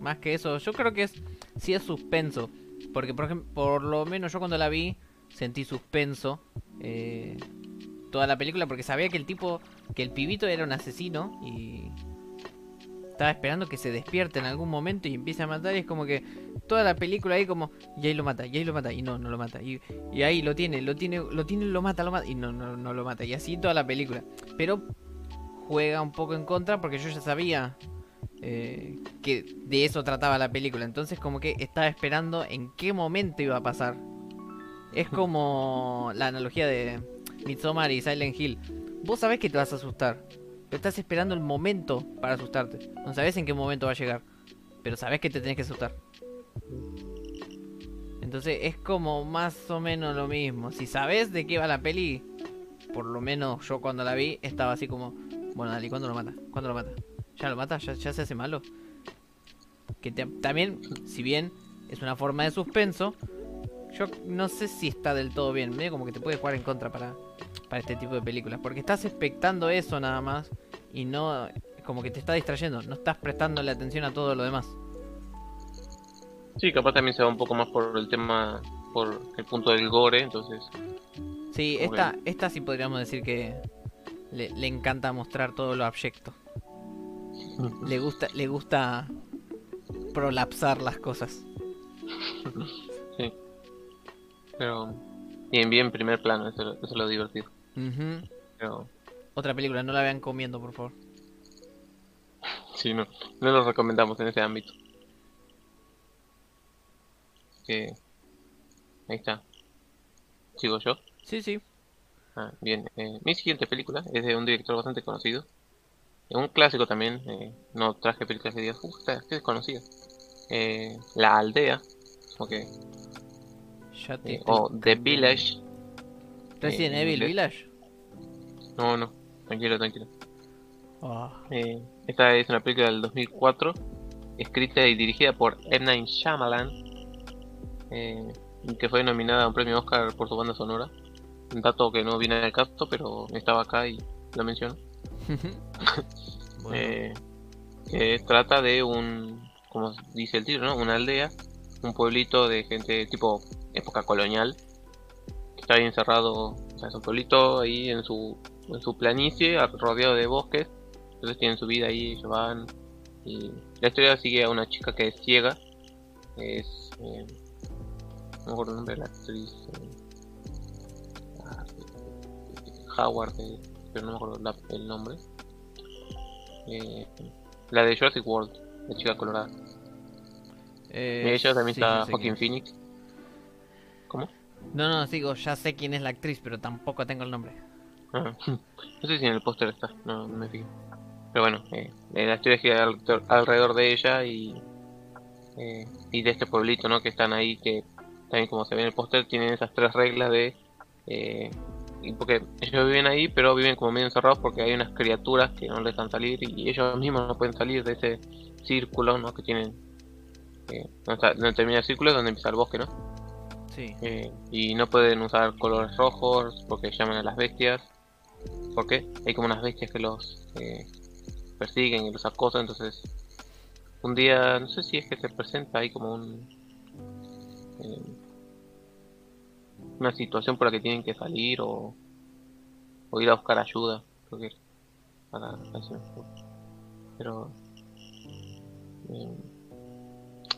más que eso, yo creo que es sí es suspenso. Porque por ejemplo, por lo menos yo cuando la vi sentí suspenso. eh, toda la película porque sabía que el tipo, que el pibito era un asesino y estaba esperando que se despierte en algún momento y empiece a matar y es como que toda la película ahí como y ahí lo mata, y ahí lo mata y no, no lo mata y, y ahí lo tiene, lo tiene, lo tiene, lo mata, lo mata y no, no, no lo mata y así toda la película. Pero juega un poco en contra porque yo ya sabía eh, que de eso trataba la película. Entonces como que estaba esperando en qué momento iba a pasar. Es como la analogía de Midsommar y Silent Hill. Vos sabés que te vas a asustar, pero estás esperando el momento para asustarte. No sabés en qué momento va a llegar, pero sabés que te tenés que asustar. Entonces es como más o menos lo mismo. Si sabes de qué va la peli, por lo menos yo cuando la vi estaba así como, bueno, dale, ¿cuándo lo mata? ¿Cuándo lo mata? ¿Ya lo mata? ¿Ya, se hace malo? Que también, si bien es una forma de suspenso, yo no sé si está del todo bien. Medio como que te puede jugar en contra para, para este tipo de películas. Porque estás expectando eso nada más y no, como que te está distrayendo. No estás prestándole atención a todo lo demás. Sí, capaz también se va un poco más por el tema, por el punto del gore, entonces. Sí, esta, esta sí podríamos decir que le, le encanta mostrar todo lo abyecto. Le gusta, le gusta prolapsar las cosas. Sí. Pero. Bien, bien, primer plano, eso, eso es lo divertido. Pero. Otra película, no la vean comiendo, por favor. Sí, no, no lo recomendamos en ese ámbito. Que. Ahí está. ¿Sigo yo? Sí, sí. Ah, bien, eh, mi siguiente película es de un director bastante conocido. Eh, Un clásico también, eh, no traje películas que digas, uff, qué desconocida. Eh, La Aldea, ok, eh, Ya te estoy o The. Village. Resident eh, Evil inglés. Village. No, no, tranquilo, tranquilo. Ah, Eh, esta es una película del 2004, escrita y dirigida por M. Night Shyamalan, eh, que fue nominada a un premio Oscar por su banda sonora. Un dato que no viene al caso, pero estaba acá y lo menciono. bueno. Eh, que trata de un, como dice el título, ¿no? Una aldea, un pueblito de gente tipo época colonial, está ahí encerrado, o sea, es un pueblito ahí en su, en su planicie, rodeado de bosques, entonces tienen su vida ahí, ellos van, y la historia sigue a una chica que es ciega, es, eh, no me acuerdo el nombre de la actriz, eh, ah, Howard, eh, pero no me acuerdo la- el nombre. Eh, la de Jurassic World, la chica colorada. Eh, y ella también sí, está Joaquin. Phoenix. No, no, digo, ya sé quién es la actriz, pero tampoco tengo el nombre. Ah, no sé si en el póster está, no, me fijo. Pero bueno, eh, eh, la historia gira al- alrededor de ella y, eh, y de este pueblito, ¿no? Que están ahí, que también como se ve en el póster, tienen esas tres reglas de... eh, porque ellos viven ahí, pero viven como medio encerrados porque hay unas criaturas que no les dejan salir y ellos mismos no pueden salir de ese círculo, ¿no? Que tienen... Eh, donde, donde termina el círculo es donde empieza el bosque, ¿no? Sí. Eh, y no pueden usar colores rojos porque llaman a las bestias. porque Hay como unas bestias que los eh, persiguen y los acosan. Entonces, un día, no sé si es que se presenta ahí como un. eh, una situación por la que tienen que salir o, o ir a buscar ayuda. Para. Pero. eh,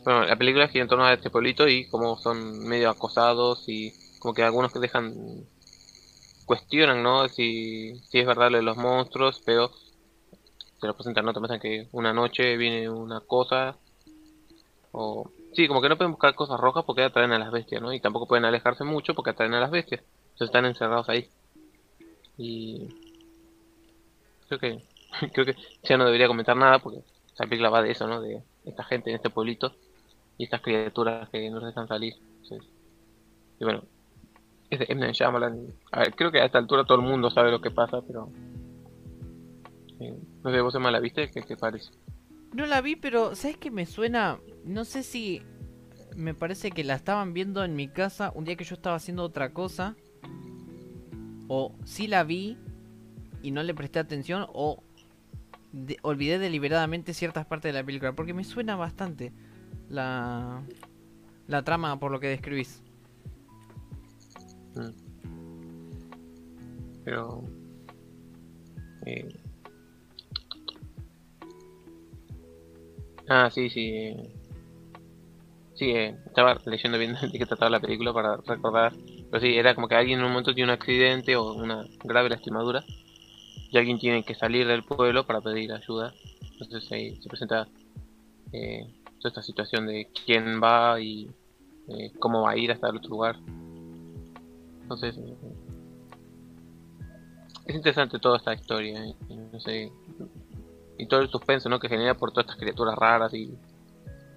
bueno, la película gira en torno a este pueblito y como son medio acosados y como que algunos que dejan cuestionan, ¿no? Si, si es verdad lo de los monstruos, pero se lo presentan, ¿no? Te muestran que una noche viene una cosa o... Sí, como que no pueden buscar cosas rojas porque atraen a las bestias, ¿no? Y tampoco pueden alejarse mucho porque atraen a las bestias. Entonces están encerrados ahí. Y... Creo que... Creo que ya no debería comentar nada porque esa película va de eso, ¿no? De esta gente en este pueblito y estas criaturas que no les dejan salir. Entonces, y bueno, es de M. Night Shyamalan. A ver, creo que a esta altura todo el mundo sabe lo que pasa, pero... eh, no sé, vos Emma, la viste, ¿qué te parece? No la vi, pero ¿sabes qué me suena? No sé si me parece que la estaban viendo en mi casa un día que yo estaba haciendo otra cosa. O sí la vi y no le presté atención o olvidé deliberadamente ciertas partes de la película. Porque me suena bastante la, la trama por lo que describís. Mm. Pero... eh, Ah, sí, sí. eh, Sí, eh, estaba leyendo bien de qué trataba la película para recordar. Pero sí, era como que alguien en un momento tiene un accidente o una grave lastimadura. y alguien tiene que salir del pueblo para pedir ayuda. Entonces ahí se presenta eh, toda esta situación de quién va y eh, cómo va a ir hasta el otro lugar. Entonces eh, es interesante toda esta historia, eh, y todo el suspenso ¿no? que genera por todas estas criaturas raras y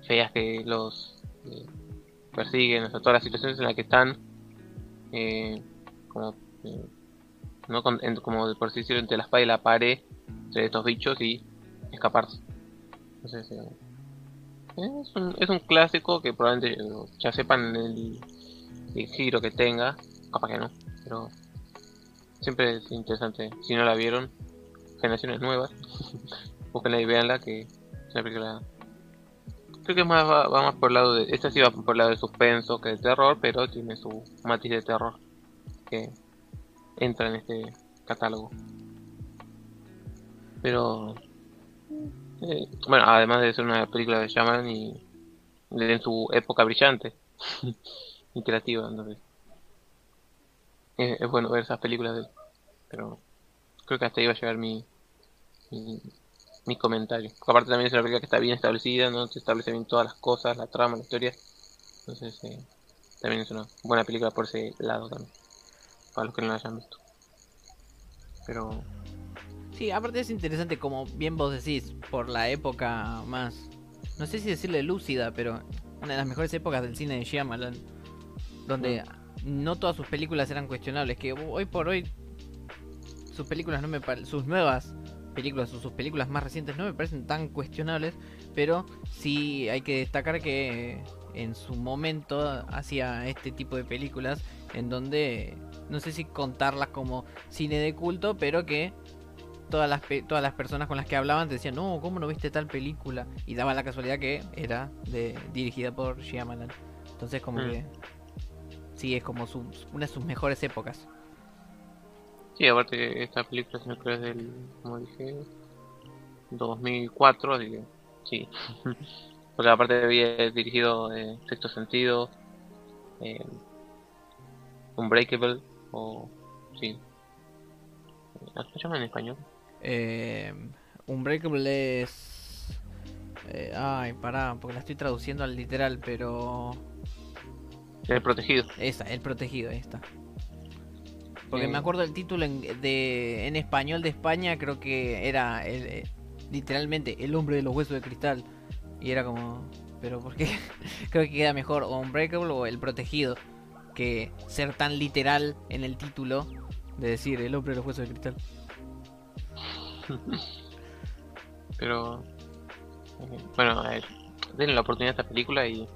feas que los eh, persiguen, o sea, todas las situaciones en las que están, como, ¿no? Con- en- como por así decirlo, entre la espada y la pared, entre estos bichos y escaparse. Entonces, es, un, es un clásico que probablemente eh, ya sepan el, giro que tenga, capaz que no, pero siempre es interesante. Si no la vieron, generaciones nuevas, búsquenla y veanla, que es una película creo que más va, va más por el lado de esta sí va por el lado de suspenso que de terror pero tiene su matiz de terror que entra en este catálogo pero eh, bueno además de ser una película de Shyamalan y en su época brillante y creativa es, bueno ver esas películas de él pero creo que hasta ahí va a llegar mi mi, mi comentario. Aparte también es una película que está bien establecida, ¿no? Se establece bien todas las cosas, la trama, la historia. Entonces, eh, también es una buena película por ese lado también. Para los que no la hayan visto. Pero, Sí, aparte es interesante como bien vos decís, por la época más, no sé si decirle lúcida, pero una de las mejores épocas del cine de Shyamalan, donde no todas sus películas eran cuestionables, que hoy por hoy sus películas no me sus nuevas películas o sus películas más recientes no me parecen tan cuestionables, pero sí hay que destacar que en su momento hacía este tipo de películas en donde no sé si contarlas como cine de culto, pero que todas las pe- todas las personas con las que hablaban te decían, "No, ¿cómo no viste tal película?" y daba la casualidad que era de dirigida por Shyamalan. Entonces como Mm. que sí es como su, una de sus mejores épocas. sí, aparte que esta película, creo, es del, como dije, 2004, así que, sí. Porque aparte había dirigido eh, Sexto Sentido, eh, Unbreakable, o, sí. ¿Cómo se llama en español? Eh, Unbreakable es eh, ay, pará, porque la estoy traduciendo al literal, pero El Protegido. Esa, El Protegido, ahí está. Porque Eh. me acuerdo el título en, de, en español de España, creo que era el, eh, literalmente El hombre de los huesos de cristal. Y era como, pero ¿por qué? creo que queda mejor o Unbreakable o El Protegido que ser tan literal en el título de decir El hombre de los huesos de cristal. Pero bueno, a ver, denle la oportunidad a esta película y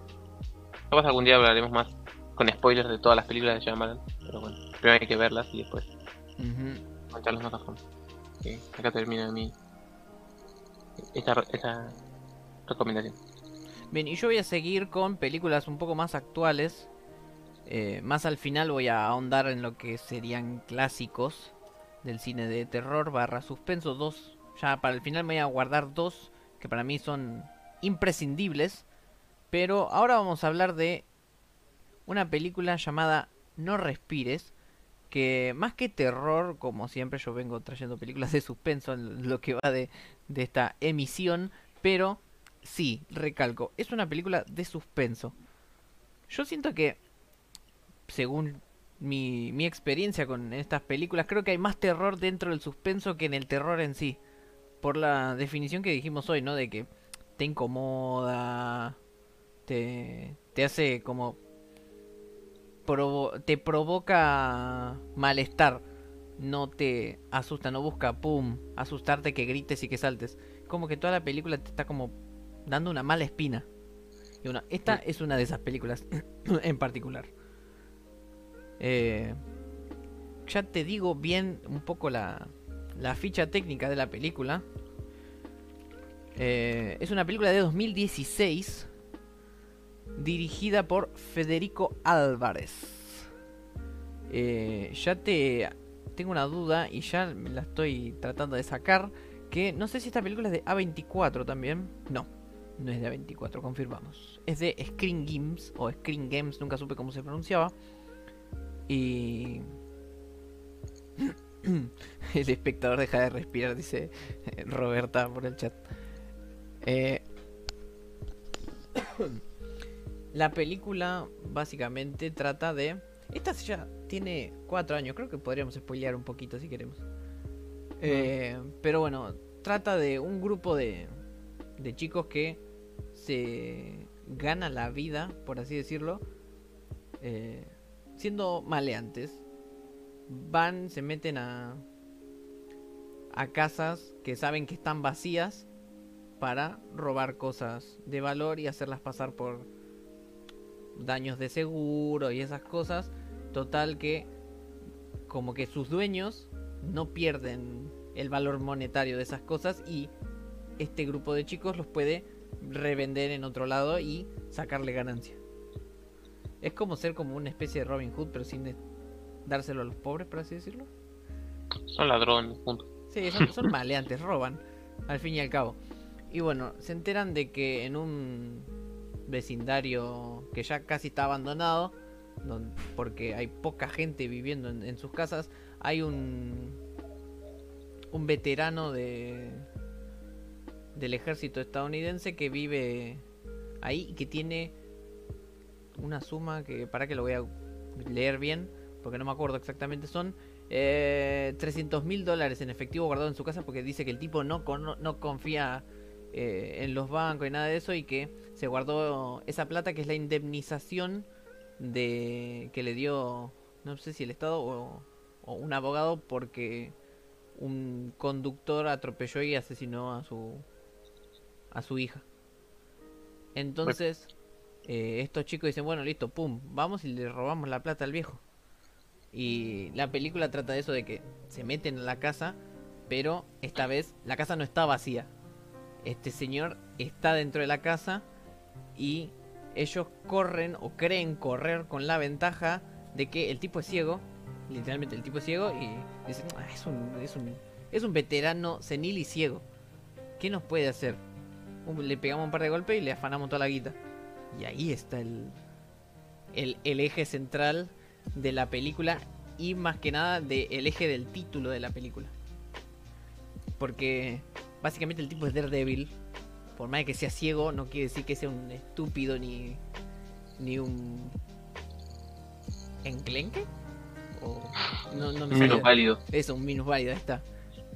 capaz algún día hablaremos más con spoilers de todas las películas de Shyamalan. Pero bueno, primero hay que verlas y después contarlas más a fondo. Acá termina mi esta, esta recomendación. Bien, y yo voy a seguir con películas un poco más actuales. Eh, más al final voy a ahondar en lo que serían clásicos del cine de terror barra suspenso. Dos, ya para el final me voy a guardar dos que para mí son imprescindibles. Pero ahora vamos a hablar de una película llamada No Respires. Que más que terror, como siempre yo vengo trayendo películas de suspenso en lo que va de, de esta emisión. Pero sí, recalco, es una película de suspenso. Yo siento que, según mi, mi experiencia con estas películas, creo que hay más terror dentro del suspenso que en el terror en sí. Por la definición que dijimos hoy, ¿no? De que te incomoda, te, te hace como... provo- te provoca malestar. No te asusta, no busca, pum, asustarte que grites y que saltes. Como que toda la película te está como dando una mala espina. Y una, esta es una de esas películas en particular. Eh, ya te digo bien un poco la, la ficha técnica de la película. Eh, es una película de 2016 dirigida por Federico Álvarez. Eh, ya te tengo una duda y ya me la estoy tratando de sacar. Que no sé si esta película es de A24 también. No, no es de A24, confirmamos. Es de Screen Games o Screen Games, nunca supe cómo se pronunciaba. Y. el espectador deja de respirar, dice Roberta por el chat. Eh, la película básicamente trata de... Esta ya tiene cuatro años, creo que podríamos spoilear un poquito si queremos. Eh, pero bueno, trata de un grupo de, de chicos que se gana la vida, por así decirlo, eh, siendo maleantes. Van, se meten a, a casas que saben que están vacías para robar cosas de valor y hacerlas pasar por daños de seguro y esas cosas. Total que como que sus dueños no pierden el valor monetario de esas cosas y este grupo de chicos los puede revender en otro lado y sacarle ganancia. Es como ser como una especie de Robin Hood, pero sin dárselo a los pobres, por así decirlo. Son ladrones, punto. Sí, son, son maleantes, roban, al fin y al cabo. Y bueno, se enteran de que en un vecindario que ya casi está abandonado, porque hay poca gente viviendo en, sus casas, hay un un veterano de del ejército estadounidense que vive ahí y que tiene una suma que para que lo voy a leer bien porque no me acuerdo exactamente son eh, 300 mil dólares en efectivo guardado en su casa porque dice que el tipo no, no, confía eh, en los bancos y nada de eso y que se guardó esa plata que es la indemnización de que le dio no sé si el estado o, o un abogado porque un conductor atropelló y asesinó a su a su hija. Entonces, eh, estos chicos dicen, bueno, listo, pum, vamos y le robamos la plata al viejo. Y la película trata de eso de que se meten en la casa, pero esta vez la casa no está vacía. Este señor está dentro de la casa y ellos corren o creen correr con la ventaja de que el tipo es ciego literalmente el tipo es ciego y dicen, ah, es, un, es, un, es un veterano senil y ciego. ¿Qué nos puede hacer? le pegamos un par de golpes y le afanamos toda la guita. Y ahí está el, el, el eje central de la película y más que nada del el eje del título de la película. Porque básicamente el tipo es Daredevil. Por más que sea ciego, no quiere decir que sea un estúpido ni, ni un enclenque no, no me minus válido. Eso, un minus válido, ahí está.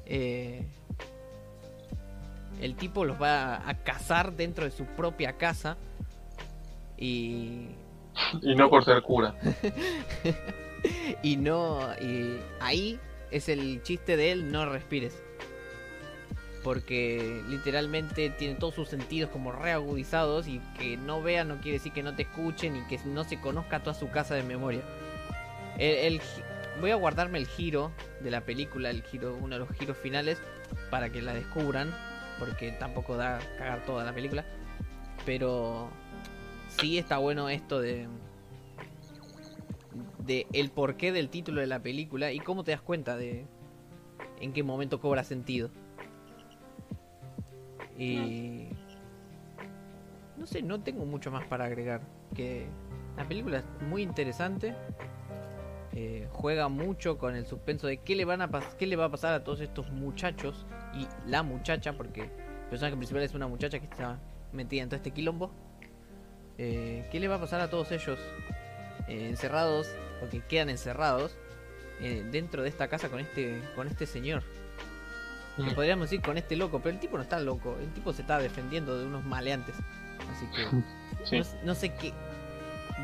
Eh, el tipo los va a cazar dentro de su propia casa y... Y no por ser cura. y no... Y ahí es el chiste de él, no respires. Porque literalmente tiene todos sus sentidos como reagudizados y que no vea no quiere decir que no te escuchen y que no se conozca toda su casa de memoria. El, voy a guardarme el giro de la película, el giro, uno de los giros finales, para que la descubran, porque tampoco da cagar toda la película. Pero sí está bueno esto de de el porqué del título de la película y cómo te das cuenta de en qué momento cobra sentido. Y no sé, no tengo mucho más para agregar. Que la película es muy interesante. Eh, juega mucho con el suspenso de qué le, van a qué le va a pasar a todos estos muchachos y la muchacha, porque el personaje principal es una muchacha que está metida en todo este quilombo. Eh, ¿Qué le va a pasar a todos ellos eh, encerrados, porque quedan encerrados dentro de esta casa con este, con este señor? Que mm. podríamos decir con este loco, pero el tipo no está loco, el tipo se está defendiendo de unos maleantes. Así que no sé qué,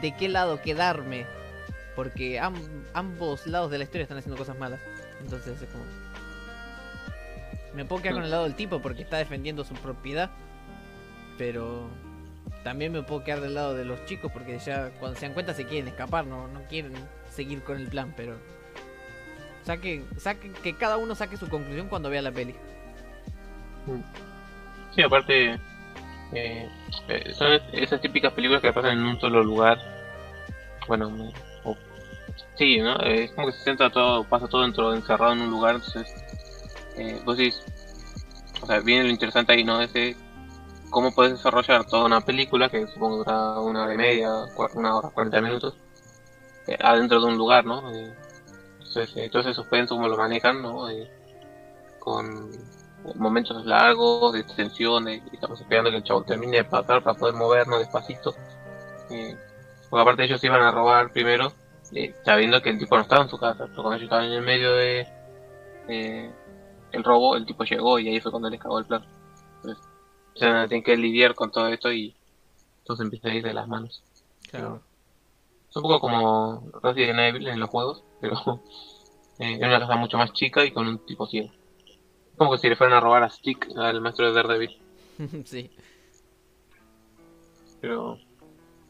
de qué lado quedarme porque ambos lados de la historia están haciendo cosas malas. Entonces es como... Me puedo quedar con el lado del tipo porque está defendiendo su propiedad. Pero también me puedo quedar del lado de los chicos porque ya cuando se dan cuenta se quieren escapar, no, no quieren seguir con el plan, pero... Saque, saque, que cada uno saque su conclusión cuando vea la peli. Sí, aparte, eh, eh, son esas típicas películas que pasan en un solo lugar. Bueno, Sí, ¿no? Es como que se centra todo, pasa todo dentro, encerrado en un lugar, entonces, eh, vos decís, o sea, viene lo interesante ahí, ¿no? Ese, cómo puedes desarrollar toda una película, que supongo dura una hora y media, una hora, cuarenta minutos, eh, adentro de un lugar, ¿no? Eh, Entonces, eh, todo ese suspenso como lo manejan, ¿no? Eh, con momentos largos de tensión, y estamos esperando que el chavo termine de pasar para poder movernos despacito. Eh, porque aparte ellos iban a robar primero, eh, sabiendo que el tipo no estaba en su casa, pero cuando ellos estaban en el medio de el robo, el tipo llegó y ahí fue cuando les cagó el plan. O tienen que lidiar con todo esto y todo se empieza a ir de las manos. Claro. Es un poco como Resident Evil en los juegos, pero eh, en una casa mucho más chica y con un tipo ciego. Como que si le fueran a robar a Stick, al maestro de Daredevil. sí. Pero.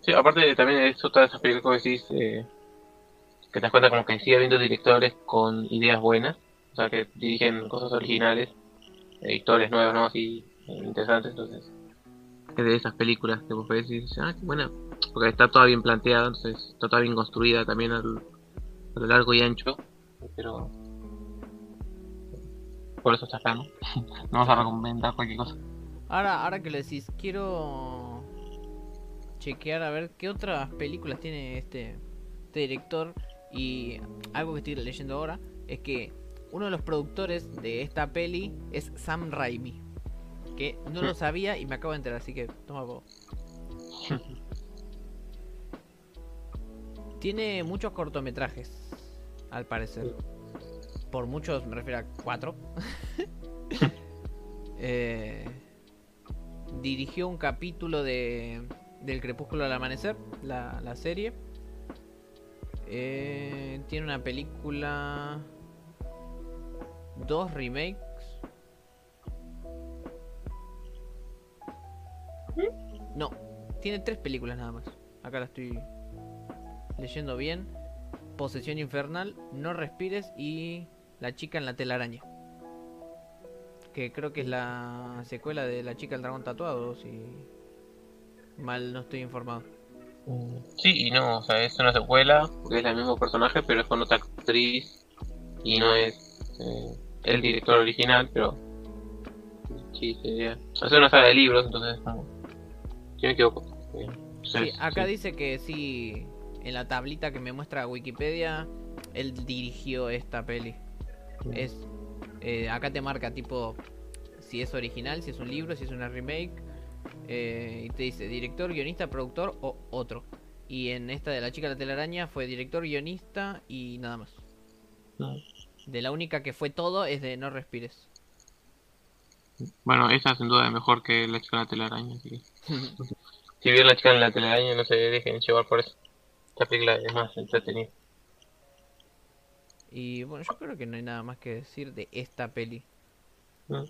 Sí, aparte también es otra de esas películas que decís. Eh, que te das cuenta como que sigue habiendo directores con ideas buenas. O sea, que dirigen cosas originales. eh, historias nuevas, ¿no? Así interesantes. Entonces. Es de esas películas que vos ves y dices, ah, qué buena. Porque está toda bien planteada, entonces está toda bien construida también al- a lo largo y ancho. Pero. Por eso está acá, ¿no? no vamos a recomendar cualquier cosa. Ahora, ahora que lo decís, quiero chequear a ver qué otras películas tiene este, este director. Y algo que estoy leyendo ahora es que uno de los productores de esta peli es Sam Raimi. Que no lo sabía y me acabo de enterar, así que toma vos. Tiene muchos cortometrajes, al parecer. Por muchos, me refiero a cuatro. Eh, dirigió un capítulo de del Crepúsculo al Amanecer, la, la serie. Eh, tiene una película, dos remakes. No, tiene tres películas nada más. Acá la estoy leyendo bien. Posesión Infernal, No Respires y La chica en la telaraña. Que creo que es la secuela de La chica del dragón tatuado, si mal no estoy informado. Sí y no, o sea, es una secuela, porque es el mismo personaje, pero es con otra actriz y no es eh, el director original, pero sí, sería. Es una saga de libros, entonces, no. Me equivoco. Sí, acá dice que sí, en la tablita que me muestra Wikipedia, él dirigió esta peli. Es, eh, acá te marca tipo si es original, si es un libro, si es una remake. eh, y te dice director, guionista, productor o otro. Y en esta de La chica de la telaraña fue director, guionista y nada más. De la única que fue todo es de No Respires. Bueno, esa sin duda es mejor que la chica en la telaraña, así que. Si vieron la chica en la telaraña, no se dejen llevar por eso. Esta película es más entretenida. y bueno, yo creo que no hay nada más que decir de esta peli. ¿no?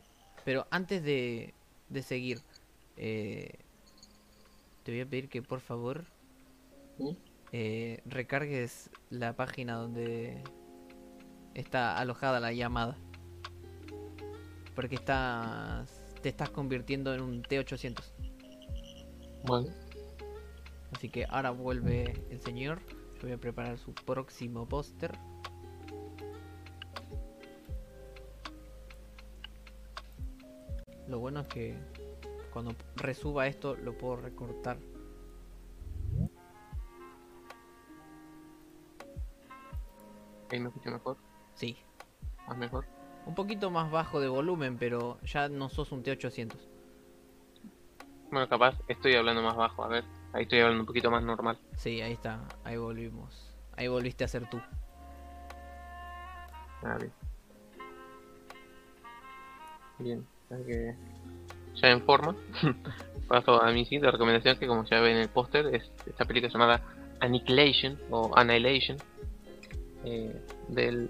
Pero antes de, de seguir, eh, te voy a pedir que por favor ¿Mm? eh, recargues la página donde está alojada la llamada. Porque estás, te estás convirtiendo en un T800. Bueno, Así que ahora vuelve el señor. Yo voy a preparar su próximo póster. Lo bueno es que cuando resuba esto lo puedo recortar. ahí me escucho mejor, Sí, más mejor. Un poquito más bajo de volumen, pero ya no sos un T800. Bueno, capaz estoy hablando más bajo, a ver. Ahí estoy hablando un poquito más normal. Sí, ahí está, ahí volvimos. Ahí volviste a ser tú. Ah, bien. Bien, así que ya en forma. Paso a mi siguiente recomendación que como ya ven en el póster es esta película llamada Annihilation o Annihilation eh, del,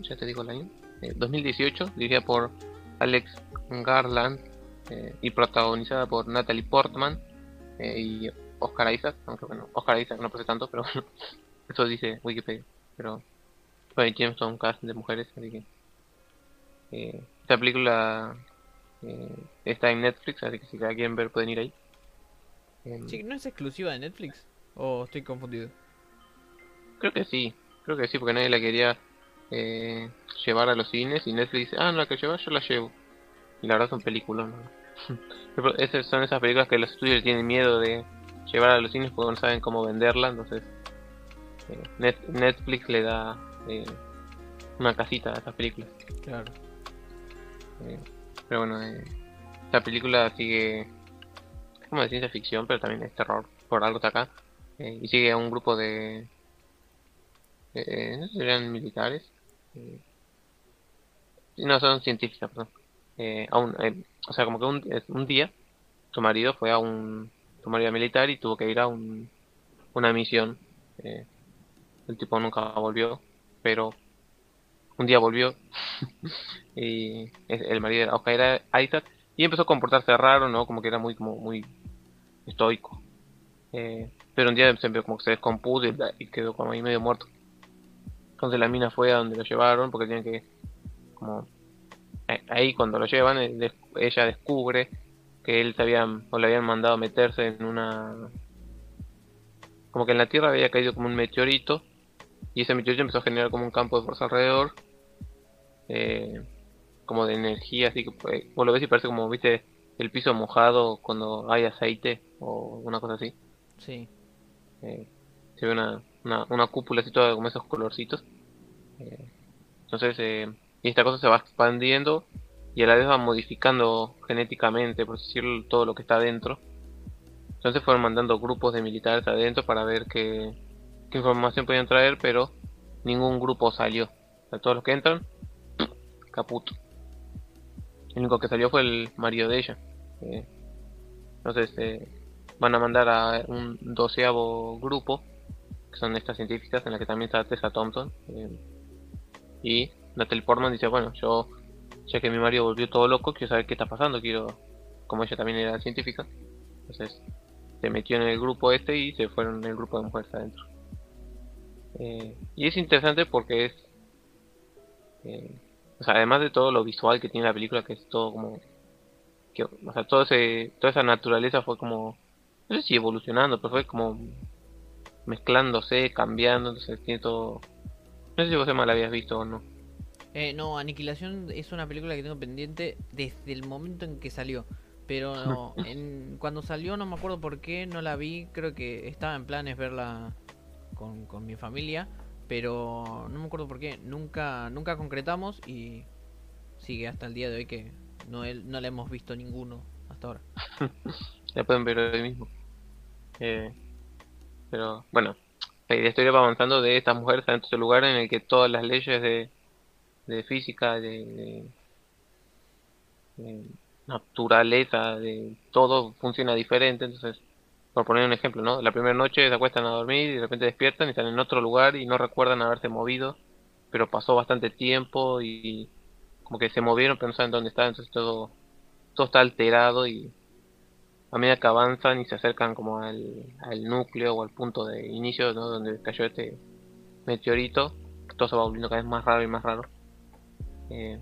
ya te digo el año, eh, 2018, dirigida por Alex Garland eh, y protagonizada por Natalie Portman eh, y Oscar Isaac, aunque bueno, Oscar Isaac no parece tanto, pero bueno, eso dice Wikipedia, pero bueno, todo un cast de mujeres, así que eh, esta película eh, está en Netflix, así que si la quieren ver pueden ir ahí. Em, Sí, ¿No es exclusiva de Netflix? ¿O estoy confundido? Creo que sí, creo que sí, porque nadie la quería eh, llevar a los cines y Netflix dice, ah, no la que llevar yo la llevo. Y la verdad son películas, ¿no? Esas son esas películas que los estudios tienen miedo de llevar a los cines porque no saben cómo venderla, entonces eh, Net- Netflix le da eh, una casita esas películas. Claro. Eh, pero bueno, eh, esta película sigue es como de ciencia ficción, pero también es terror, por algo está acá. Eh, y sigue a un grupo de... Eh, no sé si eran militares. Eh, no, son científicas, perdón. Eh, un- eh, o sea, como que un, día su marido fue a un... Su marido militar y tuvo que ir a un, una misión. Eh, el tipo nunca volvió, pero un día volvió y el marido era, Oscar era Isaac y empezó a comportarse raro, ¿no? Como que era muy, como muy estoico. Pero un día se como que se descompuso y quedó como ahí medio muerto. Entonces la mina fue a donde lo llevaron porque tenían que, como, eh, ahí cuando lo llevan, des- ella descubre que él se habían, o le habían mandado meterse en una, como que en la Tierra había caído como un meteorito y ese meteorito empezó a generar como un campo de fuerza alrededor, eh, como de energía, así que pues, vos lo ves y parece como, viste, el piso mojado cuando hay aceite o una cosa así. Sí. Eh, se ve una, una, una cúpula así toda como esos colorcitos. Entonces, eh, y esta cosa se va expandiendo y a la vez va modificando genéticamente, por decirlo, todo lo que está adentro. Entonces fueron mandando grupos de militares adentro para ver qué, información podían traer, pero ningún grupo salió. O todos los que entran, caput. El único que salió fue el marido de ella. Eh, entonces eh, van a mandar a un doceavo grupo, que son estas científicas, en la que también está Tessa Thompson. Y Natalie Portman dice, bueno, yo, ya que mi marido volvió todo loco, quiero saber qué está pasando, quiero, como ella también era científica, entonces se metió en el grupo este y se fueron en el grupo de mujeres adentro. Eh, y es interesante porque es, eh, o sea, además de todo lo visual que tiene la película, que es todo como, que, o sea, todo ese, toda esa naturaleza fue como, no sé si evolucionando, pero fue como mezclándose, cambiando, entonces tiene no sé si vos Emma la habías visto o no. Eh, no, Aniquilación es una película que tengo pendiente desde el momento en que salió. Pero no, en, cuando salió no me acuerdo por qué, no la vi. Creo que estaba en planes verla con, con mi familia. Pero no me acuerdo por qué. Nunca, nunca concretamos y sigue hasta el día de hoy que no, no la hemos visto ninguno hasta ahora. La pueden ver hoy mismo. Eh, pero bueno, la historia va avanzando de estas mujeres en este lugar en el que todas las leyes de, de física, de, de- de naturaleza, de todo funciona diferente. Entonces, por poner un ejemplo, ¿no? La primera noche se acuestan a dormir y de repente despiertan y están en otro lugar y no recuerdan haberse movido, pero pasó bastante tiempo y como que se movieron pero no saben dónde están, entonces todo, todo está alterado y a medida que avanzan y se acercan como al, al núcleo o al punto de inicio donde cayó este meteorito, todo se va volviendo cada vez más raro y más raro. Eh,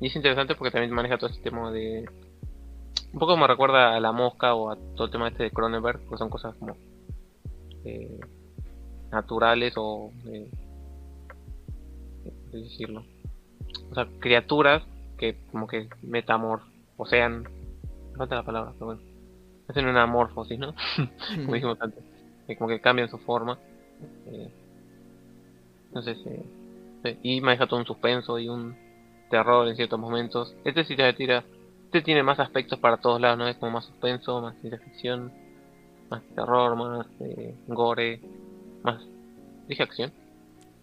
y es interesante porque también maneja todo ese tema de... Un poco me recuerda a la mosca o a todo el tema este de Cronenberg, que son cosas como eh, naturales o... Eh, ¿cómo decirlo? O sea, criaturas que como que metamorfosean me falta la palabra, pero bueno. Hacen una morfosis, ¿no? Como dijimos antes. Que como que cambian su forma. Eh, entonces, eh, y maneja todo un suspenso y un terror en ciertos momentos. Este sí te tira. Este tiene más aspectos para todos lados, ¿no? Es como más suspenso, más ciencia ficción, más terror, más eh, gore, más. Dije acción.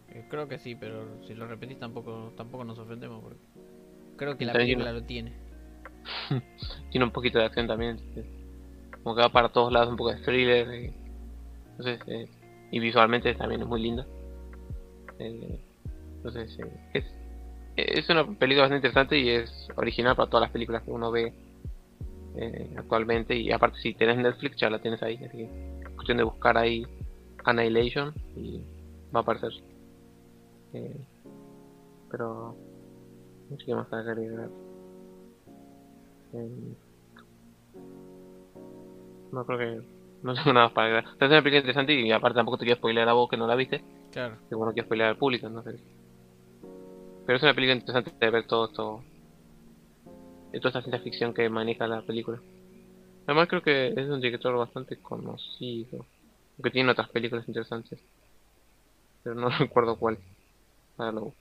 Eh, creo que sí, pero si lo repetís tampoco, tampoco nos ofendemos porque creo que la película lo tiene. tiene un poquito de acción también. Como que va para todos lados, un poco de thriller. eh, entonces, eh, y visualmente también es muy linda. Eh, entonces, eh, es, es una película bastante interesante y es original para todas las películas que uno ve eh, actualmente. Y aparte, si tenés Netflix, ya la tienes ahí. Así que es cuestión de buscar ahí Annihilation y va a aparecer. Pero, no sé qué más agregar. Eh, no creo que no tengo nada más para agregar. Es una película interesante y aparte tampoco te quiero spoilear a vos que no la viste. Claro. Que bueno, quiero spoilear al público, entonces. Pero es una película interesante de ver todo esto. De toda esta ciencia ficción que maneja la película. Además creo que es un director bastante conocido. Porque tiene otras películas interesantes. Pero no recuerdo cuál. Ahora lo busco.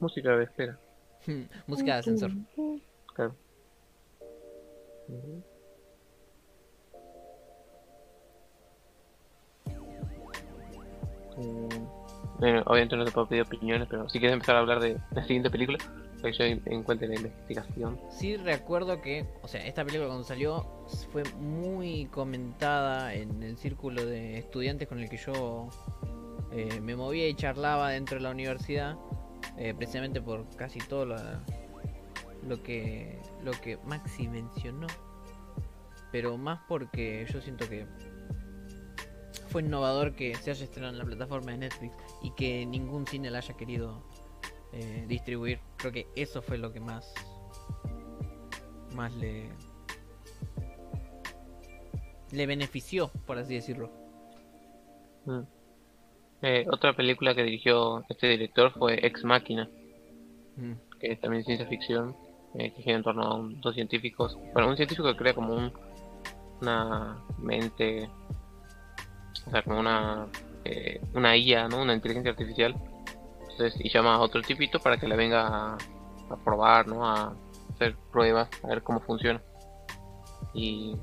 Música de espera. Música de ascensor. Claro. Ujú. Mm, Bueno, obviamente no te puedo pedir opiniones, pero si quieres empezar a hablar de la siguiente película, para que yo en- encuentre la investigación. Sí recuerdo que, o sea, esta película cuando salió fue muy comentada en el círculo de estudiantes con el que yo eh, me movía y charlaba dentro de la universidad, eh, precisamente por casi todo lo, lo que lo que Maxi mencionó, pero más porque yo siento que fue innovador que se haya estrenado en la plataforma de Netflix y que ningún cine la haya querido eh, distribuir. Creo que eso fue lo que más más le le benefició, por así decirlo. Mm. Eh, otra película que dirigió este director fue Ex Machina, Mm. que es también ciencia ficción, eh, que gira en torno a un- dos científicos. Bueno, un científico que crea como un, una mente, o sea, como una, eh, una IA, ¿no? Una inteligencia artificial. Entonces, y llama a otro tipito para que la venga a, a probar, ¿no? A hacer pruebas, a ver cómo funciona. Y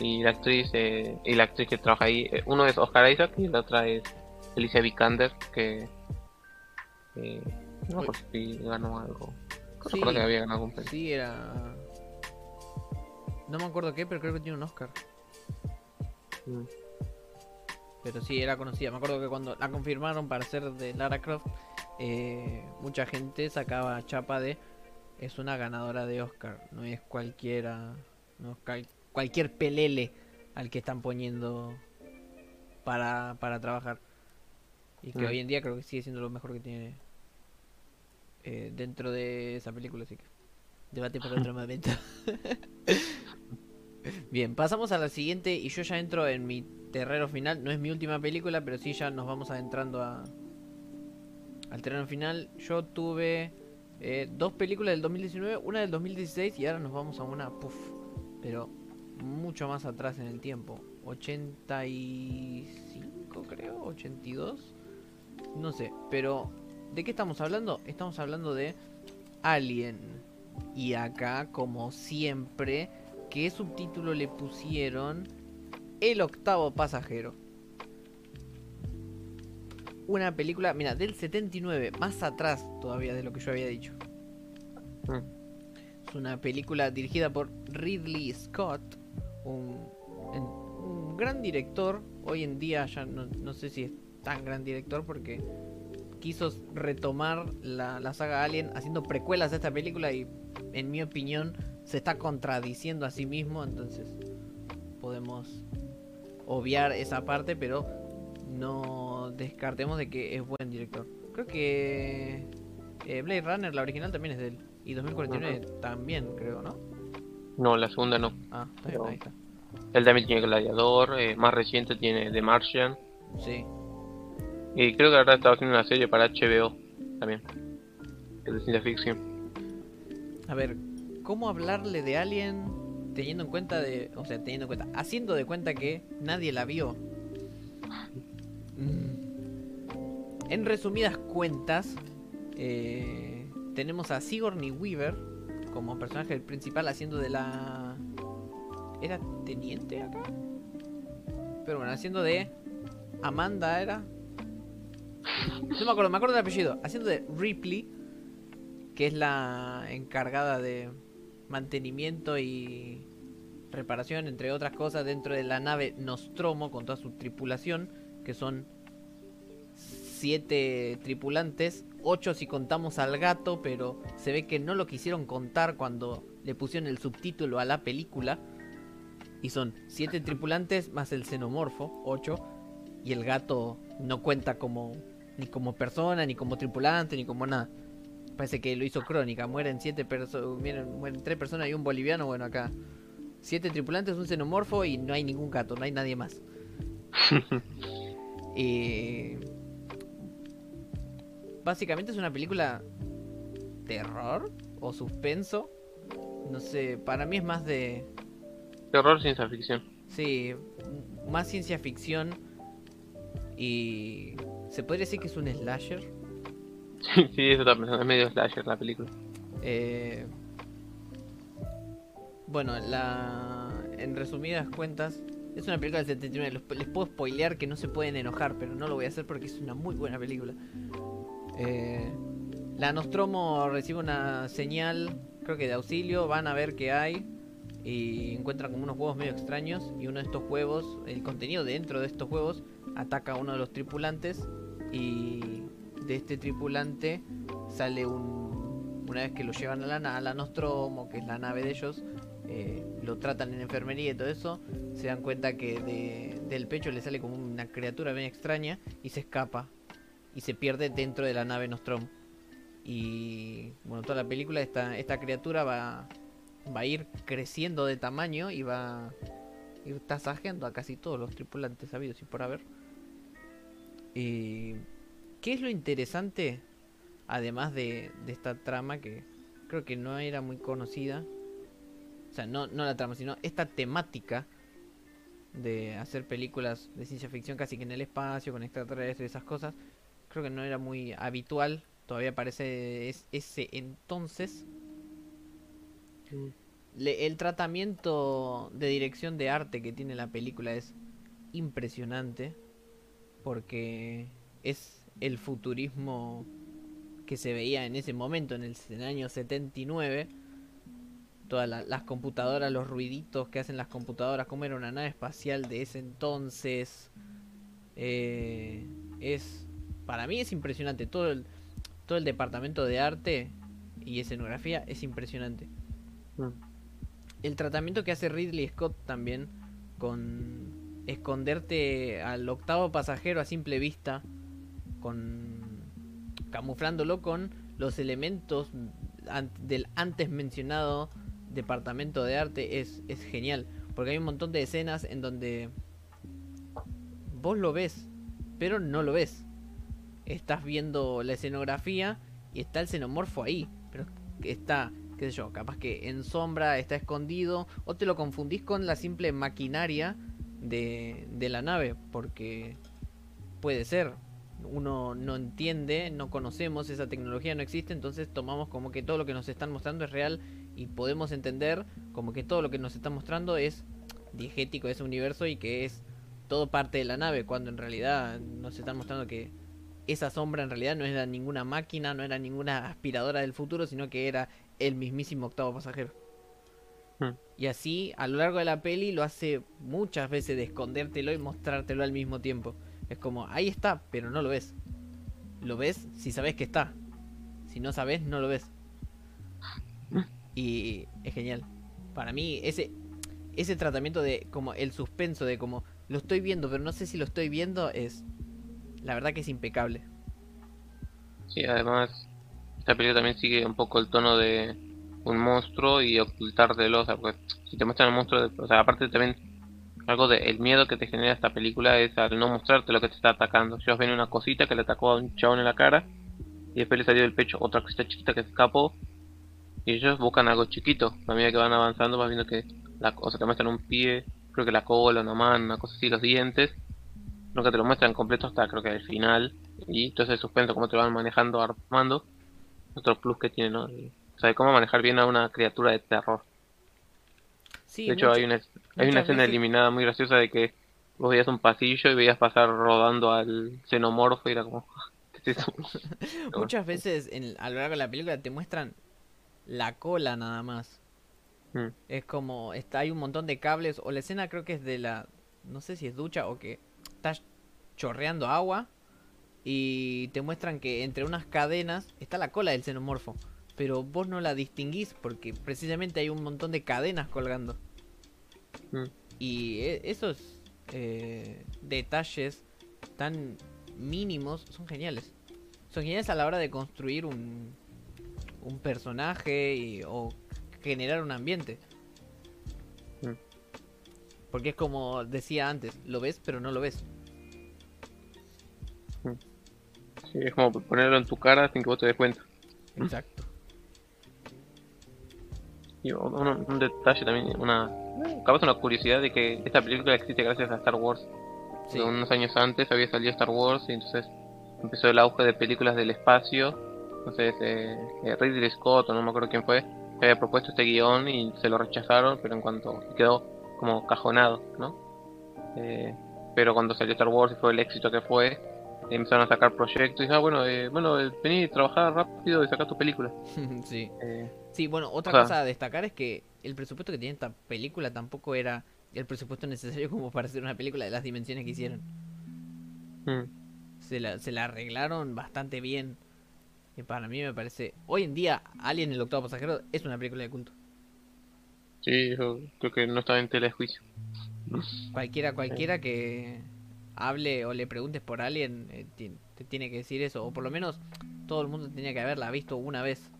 y la actriz eh, y la actriz que trabaja ahí eh, uno es Oscar Isaac y la otra es Alicia Vikander que eh, no acuerdo si ganó algo no Sí. que había ganado algún premio Sí, era no me acuerdo qué, pero creo que tiene un Oscar. Mm. Pero sí, era conocida. Me acuerdo que cuando la confirmaron para ser de Lara Croft, eh, mucha gente sacaba chapa de es una ganadora de Oscar, no es cualquiera, no es cual- cualquier pelele al que están poniendo para, para trabajar. Y que Mm. hoy en día creo que sigue siendo lo mejor que tiene eh, dentro de esa película, así que debate para otro momento. Bien, pasamos a la siguiente y yo ya entro en mi terreno final. No es mi última película, pero sí ya nos vamos adentrando a, al terreno final. Yo tuve eh, dos películas del 2019, una del 2016 y ahora nos vamos a una, puff, pero mucho más atrás en el tiempo. 85 creo, 82. No sé, pero ¿de qué estamos hablando? Estamos hablando de Alien. Y acá, como siempre, ¿qué subtítulo le pusieron? El octavo pasajero. Una película, mira, del 79, más atrás todavía de lo que yo había dicho. Mm. Es una película dirigida por Ridley Scott, un, gran director. Hoy en día ya no, no sé si es tan gran director porque quiso retomar la, la saga Alien haciendo precuelas a esta película y en mi opinión se está contradiciendo a sí mismo, entonces podemos obviar esa parte, pero no descartemos de que es buen director. Creo que eh, Blade Runner, la original, también es de él. Y 2049 también, creo, ¿no? No la segunda no Ah, está bien, ahí está. él también tiene Gladiador eh, más reciente tiene The Martian Sí. y creo que ahora estaba haciendo una serie para HBO también es de ciencia ficción A ver, ¿cómo hablarle de Alien teniendo en cuenta de, o sea, teniendo en cuenta, haciendo de cuenta que nadie la vio? Mm. En resumidas cuentas, eh, tenemos a Sigourney Weaver como personaje principal haciendo de la, era teniente acá, pero bueno, haciendo de Amanda era. No me acuerdo, me acuerdo del apellido. Haciendo de Ripley, que es la encargada de mantenimiento y reparación, entre otras cosas, dentro de la nave Nostromo con toda su tripulación, que son siete tripulantes, ocho si contamos al gato, pero se ve que no lo quisieron contar cuando le pusieron el subtítulo a la película. Y son siete tripulantes más el xenomorfo, ocho, y el gato no cuenta como ni como persona, ni como tripulante, ni como nada. Parece que lo hizo Crónica. Mueren siete personas, mueren, mueren tres personas y un boliviano. Bueno, acá siete tripulantes, un xenomorfo y no hay ningún gato, no hay nadie más. Eh, básicamente es una película terror o suspenso. No sé, para mí es más de terror ciencia ficción Sí, más ciencia ficción y ¿Se podría decir que es un slasher? Sí, sí, eso también es medio slasher la película. Eh, bueno, la en resumidas cuentas, es una película del 79. Los- Les puedo spoilear que no se pueden enojar, pero no lo voy a hacer porque es una muy buena película. Eh, la Nostromo recibe una señal, creo que de auxilio. Van a ver qué hay y encuentran como unos huevos medio extraños. Y uno de estos huevos, el contenido dentro de estos huevos, ataca a uno de los tripulantes. Y de este tripulante sale un. Una vez que lo llevan a la, a la Nostromo, que es la nave de ellos, eh, lo tratan en enfermería y todo eso, se dan cuenta que de- del pecho le sale como una criatura bien extraña y se escapa y se pierde dentro de la nave Nostromo. Y bueno, toda la película esta, esta criatura va, va a ir creciendo de tamaño y va a ir tasajeando a casi todos los tripulantes habidos y por haber. Y ¿qué es lo interesante? Además de, de esta trama que creo que no era muy conocida. O sea, no, no la trama, sino esta temática de hacer películas de ciencia ficción casi que en el espacio, con extraterrestres, esas cosas. Creo que no era muy habitual. Todavía parece es, ese entonces. Le- el tratamiento de dirección de arte que tiene la película es impresionante. Porque es el futurismo que se veía en ese momento, en el, en el año 79 todas la- las computadoras, los ruiditos que hacen las computadoras, cómo era una nave espacial de ese entonces. Eh, es para mí es impresionante todo el todo el departamento de arte y escenografía es impresionante. Mm. El tratamiento que hace Ridley Scott también con esconderte al octavo pasajero a simple vista con camuflándolo con los elementos an- del antes mencionado departamento de arte es, es genial. Porque hay un montón de escenas en donde vos lo ves, pero no lo ves. Estás viendo la escenografía y está el xenomorfo ahí, pero está, qué sé yo, capaz que en sombra, está escondido, o te lo confundís con la simple maquinaria de, de la nave, porque puede ser. Uno no entiende, no conocemos, esa tecnología no existe, entonces tomamos como que todo lo que nos están mostrando es real y podemos entender como que todo lo que nos están mostrando es diegético de ese universo y que es todo parte de la nave, cuando en realidad nos están mostrando que esa sombra en realidad no era ninguna máquina, no era ninguna aspiradora del futuro, sino que era el mismísimo octavo pasajero. Hmm. Y así, a lo largo de la peli, lo hace muchas veces de escondértelo y mostrártelo al mismo tiempo. Es como, ahí está, pero no lo ves. Lo ves si sabes que está. Si no sabes, no lo ves. Y es genial. Para mí, ese, ese tratamiento de como el suspenso de como lo estoy viendo, pero no sé si lo estoy viendo, es la verdad que es impecable. Sí, además, esta película también sigue un poco el tono de un monstruo y ocultártelo, o sea, porque si te muestran el monstruo, o sea, aparte también algo de el miedo que te genera esta película es al no mostrarte lo que te está atacando. Ellos ven una cosita que le atacó a un chabón en la cara y después le salió del pecho otra cosita chiquita que se escapó y ellos buscan algo chiquito. A medida que van avanzando vas viendo que la cosa te muestran un pie, creo que la cola, una mano, una cosa así, los dientes. Nunca te lo muestran completo hasta creo que al final. Y entonces el suspenso, cómo te van manejando, armando. Otro plus que tiene, ¿no? Y- O sea, cómo manejar bien a una criatura de terror. Sí, de hecho, hay una, hay una escena veces- eliminada muy graciosa de que vos veías un pasillo y veías pasar rodando al xenomorfo y era como, ¿qué es eso? Pero muchas veces en, a lo largo de la película te muestran la cola nada más. bueno. Es como, está, hay un montón de cables, o la escena creo que es de la, no sé si es ducha o que está chorreando agua y te muestran que entre unas cadenas está la cola del xenomorfo, pero vos no la distinguís porque precisamente hay un montón de cadenas colgando. Mm. Y e- esos eh, detalles tan mínimos son geniales. Son geniales a la hora de construir un, un personaje y- o generar un ambiente. Porque es como decía antes, lo ves pero no lo ves. Sí, es como ponerlo en tu cara sin que vos te des cuenta. Exacto. Y un, un- detalle también, una capaz una curiosidad de que esta película existe gracias a Star Wars. Sí. Unos años antes había salido Star Wars y entonces empezó el auge de películas del espacio. Entonces, eh, eh, Ridley Scott, o no me acuerdo quién fue, había propuesto este guion y se lo rechazaron, pero en cuanto quedó como cajonado, ¿no? Eh, pero cuando salió Star Wars y fue el éxito que fue, empezaron a sacar proyectos y dijeron, ah, bueno, eh, bueno, eh, vení a trabajar rápido y sacar tu película. sí. Eh, Sí, bueno, otra o sea- cosa a destacar es que el presupuesto que tiene esta película tampoco era el presupuesto necesario como para hacer una película de las dimensiones que hicieron. mm, Se la, se la arreglaron bastante bien. Y para mí me parece... Hoy en día, Alien el octavo pasajero es una película de culto. Sí, yo creo que no estaba en tela de juicio. Cualquiera, cualquiera que hable o le preguntes por Alien eh, te tiene que decir eso. O por lo menos todo el mundo tenía que haberla visto una vez.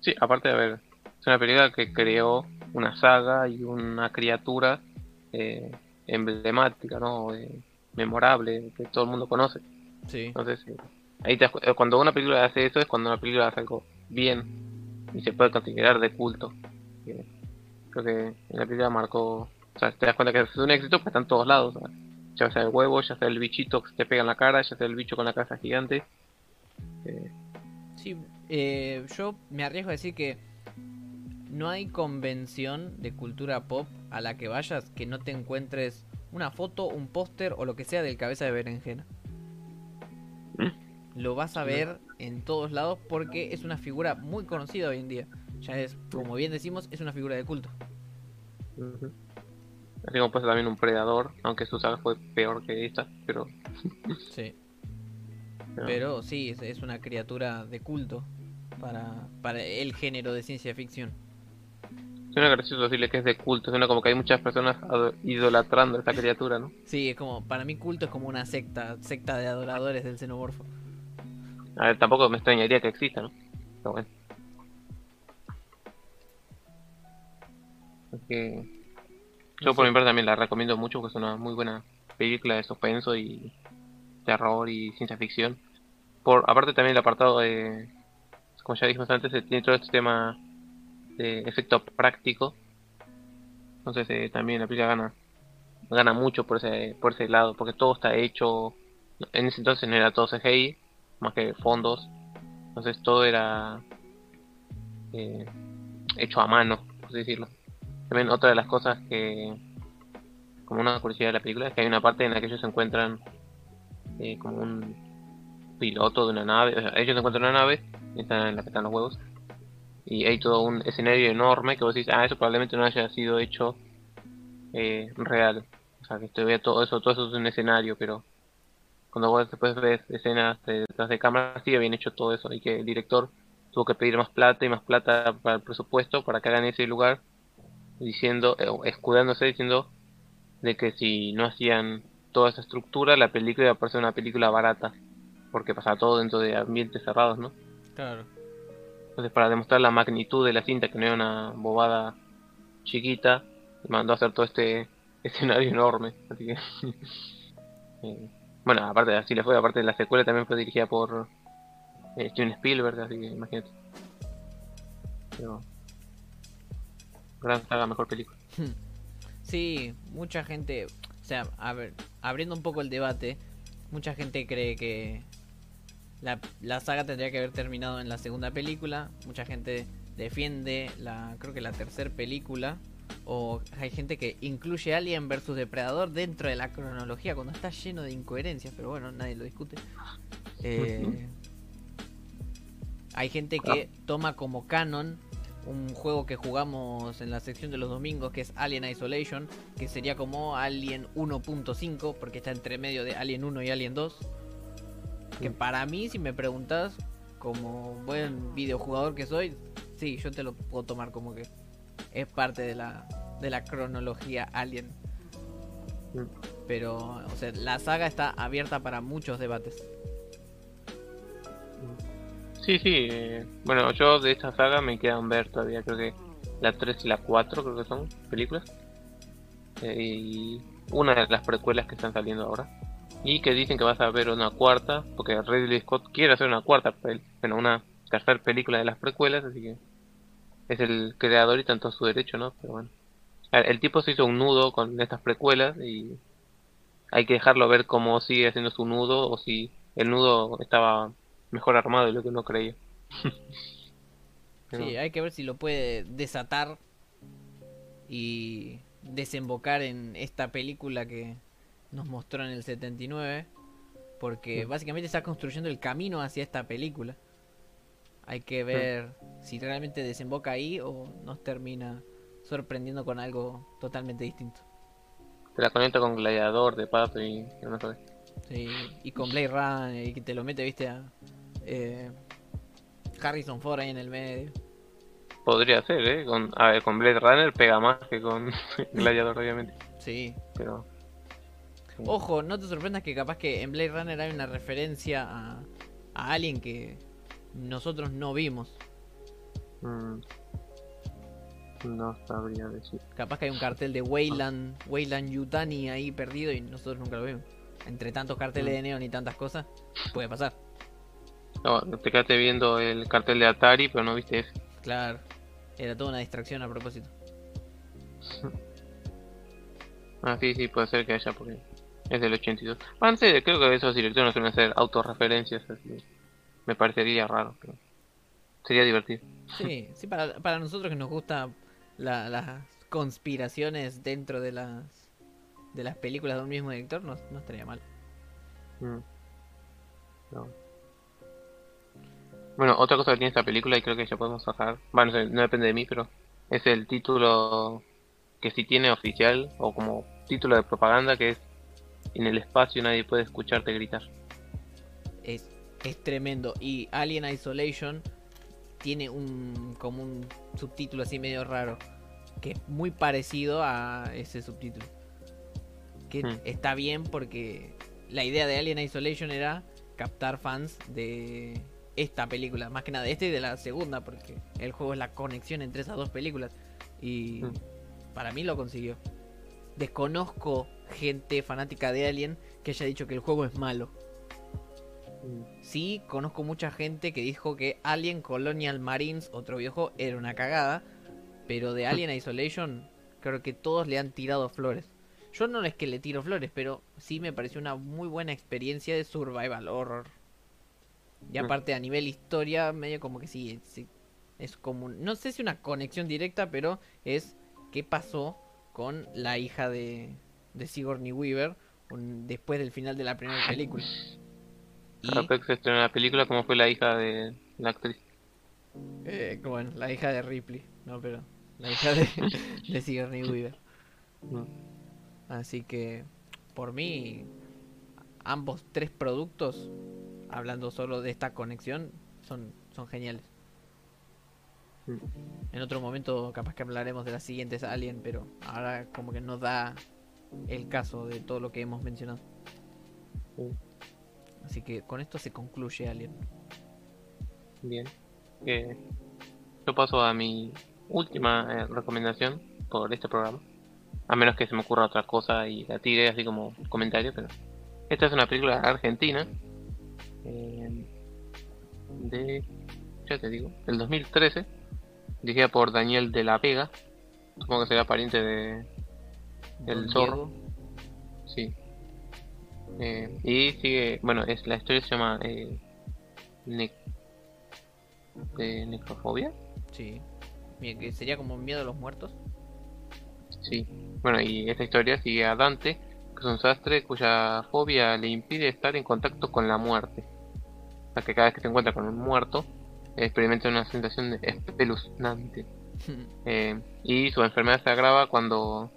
Sí, aparte de ver, es una película que creó una saga y una criatura eh, emblemática, ¿no? Eh, memorable, que todo el mundo conoce. Sí. Entonces, eh, ahí te cuando una película hace eso es cuando una película hace algo bien y se puede considerar de culto. Creo que la película marcó, o sea, te das cuenta que es un éxito, pues está en todos lados. ya sea el huevo, ya sea el bichito que te pega en la cara, ya sea el bicho con la cabeza gigante. Eh, Sí, eh, yo me arriesgo a decir que no hay convención de cultura pop a la que vayas que no te encuentres una foto, un póster o lo que sea del cabeza de berenjena. Lo vas a ver en todos lados porque es una figura muy conocida hoy en día. Ya es, como bien decimos, es una figura de culto. Así como pasa también un predador, aunque su saga fue peor que esta, pero. Sí. pero- Pero sí, es, es una criatura de culto para, para el género de ciencia ficción. Suena gracioso decirle que es de culto, suena como que hay muchas personas idolatrando a esta criatura, ¿no? Sí, es como, para mí culto es como una secta, secta de adoradores del xenomorfo. A ver, tampoco me extrañaría que exista, ¿no? Pero bueno. Así que yo por mi parte también la recomiendo mucho porque es una muy buena película de suspenso y terror y ciencia ficción. Por aparte también el apartado de, como ya dijimos antes, eh, tiene todo este tema de efecto práctico. Entonces eh, también la película gana gana mucho por ese por ese lado porque todo está hecho en ese entonces no era todo CGI más que fondos entonces todo era eh, hecho a mano por así decirlo también otra de las cosas que como una curiosidad de la película es que hay una parte en la que ellos se encuentran eh, como un piloto de una nave o sea, ellos encuentran en una nave están en la que están los huevos y hay todo un escenario enorme que vos decís ah eso probablemente no haya sido hecho eh, real o sea que todavía todo eso todo eso es un escenario pero cuando vos después ves escenas de- detrás de cámara sí habían hecho todo eso y que el director tuvo que pedir más plata y más plata para el presupuesto para que hagan ese lugar diciendo eh, escudándose diciendo de que si no hacían toda esa estructura la película iba a parecer una película barata porque pasaba todo dentro de ambientes cerrados no Claro. entonces para demostrar la magnitud de la cinta que no era una bobada chiquita mandó a hacer todo este escenario enorme así que eh, bueno aparte así le fue aparte de la secuela también fue dirigida por eh, Steven Spielberg así que imagínate pero gran saga mejor película. Sí, mucha gente, o sea, a ver, abriendo un poco el debate, mucha gente cree que la, la saga tendría que haber terminado en la segunda película, mucha gente defiende la, creo que la tercera película, o hay gente que incluye Alien versus Depredador dentro de la cronología cuando está lleno de incoherencias, pero bueno, nadie lo discute. Eh, hay gente que toma como canon un juego que jugamos en la sección de los domingos que es Alien Isolation, que sería como Alien 1.5, porque está entre medio de Alien 1 y Alien 2. Que para mí, si me preguntas, como buen videojugador que soy, sí, yo te lo puedo tomar como que es parte de la, de la cronología Alien. Pero, o sea, la saga está abierta para muchos debates. Sí sí eh, bueno yo de esta saga me quedan ver todavía creo que la 3 y la 4 creo que son películas. Eh, y una de las precuelas que están saliendo ahora. Y que dicen que vas a ver una cuarta porque Ridley Scott quiere hacer una cuarta bueno una tercera película de las precuelas así que es el creador y tanto a su derecho no pero bueno. El, el tipo se hizo un nudo con estas precuelas y hay que dejarlo ver cómo sigue haciendo su nudo o si el nudo estaba mejor armado de lo que uno creía. Sí, hay que ver si lo puede desatar y desembocar en esta película que nos mostró en el 79. Porque básicamente está construyendo el camino hacia esta película. Hay que ver si realmente desemboca ahí o nos termina sorprendiendo con algo totalmente distinto. Te la conecta con Gladiador de Pato y no sé. Sí, y con Blade Runner y que te lo mete, viste, a eh, Harrison Ford ahí en el medio. Podría ser, ¿eh? Con, a ver, con Blade Runner pega más que con Gladiador, obviamente. Sí. Pero. Ojo, no te sorprendas que capaz que en Blade Runner hay una referencia a, a alguien que nosotros no vimos. Mm. No sabría decir. Capaz que hay un cartel de Wayland, Wayland Yutani ahí perdido y nosotros nunca lo vimos. Entre tantos carteles de neon y tantas cosas, puede pasar. No, te quedaste viendo el cartel de Atari, pero no viste ese. Claro, era toda una distracción a propósito. ah, sí, sí, puede ser que haya, porque es del 82. Bueno, sí, creo que esos directores no suelen hacer autorreferencias, así me parecería raro, pero sería divertido. Sí, sí, para, para nosotros que nos gusta las conspiraciones dentro de las de las películas de un mismo director, no, no estaría mal. Mm. Bueno, otra cosa que tiene esta película, y creo que ya podemos sacar, bueno, no, depende de mí, pero es el título que si tiene oficial, o como título de propaganda, que es En el espacio nadie puede escucharte gritar. Es, es tremendo. Y Alien Isolation tiene un como un subtítulo así medio raro, que es muy parecido a ese subtítulo. Que hmm. está bien porque la idea de Alien Isolation era captar fans de esta película, más que nada de esta y de la segunda, porque el juego es la conexión entre esas dos películas. Y hmm. para mí lo consiguió. Desconozco gente fanática de Alien que haya dicho que el juego es malo. Hmm. Sí, conozco mucha gente que dijo que Alien Colonial Marines, otro viejo, era una cagada. Pero de Alien Isolation, creo que todos le han tirado flores. Yo no es que le tiro flores, pero sí me pareció una muy buena experiencia de survival horror. Y mm. aparte a nivel historia, medio como que sí, es como, no sé si una conexión directa, pero es qué pasó con la hija de, de Sigourney Weaver después del final de la primera película. Y, se estrenó la película, ¿cómo fue la hija de la actriz? Eh, bueno, la hija de Ripley, no, pero la hija de, de Sigourney Weaver. Así que, por mí, ambos tres productos hablando solo de esta conexión, son, son geniales. En otro momento capaz que hablaremos de las siguientes Alien, pero ahora como que nos da el caso de todo lo que hemos mencionado. Así que con esto se concluye Alien. Bien. Eh, yo paso a mi última eh, recomendación por este programa. A menos que se me ocurra otra cosa y la tire así como comentario, pero esta es una película argentina eh, de, ya te digo, el 2013, dirigida por Daniel de la Vega, supongo que será pariente de del zorro. Sí. Eh, y sigue, bueno, es la historia se llama eh, de necrofobia. Sí. que sería como miedo a los muertos. Sí. Bueno, y esta historia sigue a Dante, es un sastre cuya fobia le impide estar en contacto con la muerte que cada vez que se encuentra con un muerto experimenta una sensación espeluznante. Eh, y su enfermedad se agrava cuando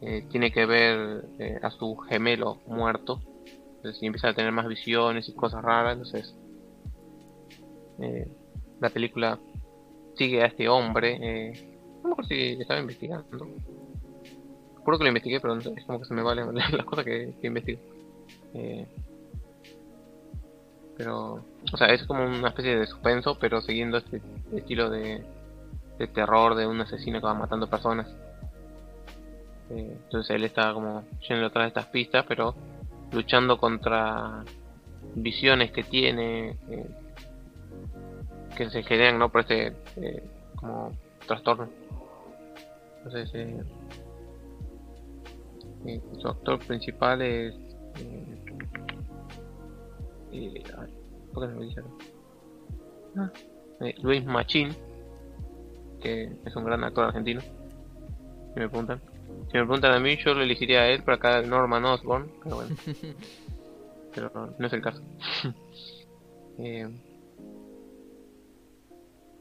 eh, tiene que ver eh, a su gemelo muerto. Entonces empieza a tener más visiones y cosas raras. Entonces la película sigue a este hombre. no me acuerdo si estaba investigando. Juro que lo investigué, pero es como que se me valen las cosas que, que investigo. Pero, o sea, es como una especie de suspenso, pero siguiendo este estilo de, de terror de un asesino que va matando personas. Eh, entonces él está como yendo atrás de estas pistas, pero luchando contra visiones que tiene, eh, que se generan ¿no? por este eh, como trastorno. Entonces, su actor principal es Eh, ver, ¿por qué no me dice? Ah, eh, Luis Machín, que es un gran actor argentino. Si me preguntan. Si me preguntan a mí, yo lo elegiría a él para acá Norman Osborn, pero bueno. pero no es el caso. Eh,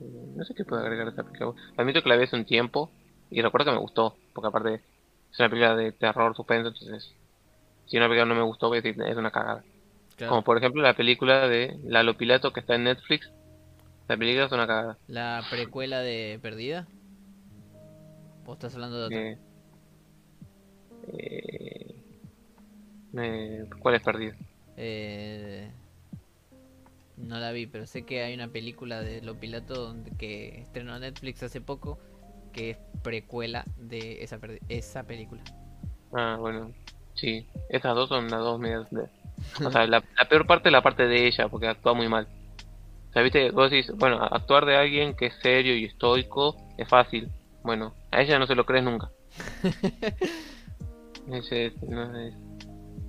eh, no sé qué puedo agregar a esta película. Admito que la vi hace un tiempo y recuerdo que me gustó, porque aparte es una película de terror, suspenso, entonces si una película no me gustó, es una cagada. Claro. Como por ejemplo la película de Lalo Pilato que está en Netflix. La película es una cagada. La precuela de Perdida. ¿O estás hablando de otra? Eh, eh, ¿Cuál es perdido? Eh, no la vi, pero sé que hay una película de Lo Pilato donde, que estrenó Netflix hace poco que es precuela de esa, esa película. Ah, bueno, sí. Estas dos son las dos medias de... O sea, la, la peor parte es la parte de ella, porque actúa muy mal. O sea, viste, vos decís, bueno, actuar de alguien que es serio y estoico es fácil. Bueno, a ella no se lo crees nunca. Ese, no es-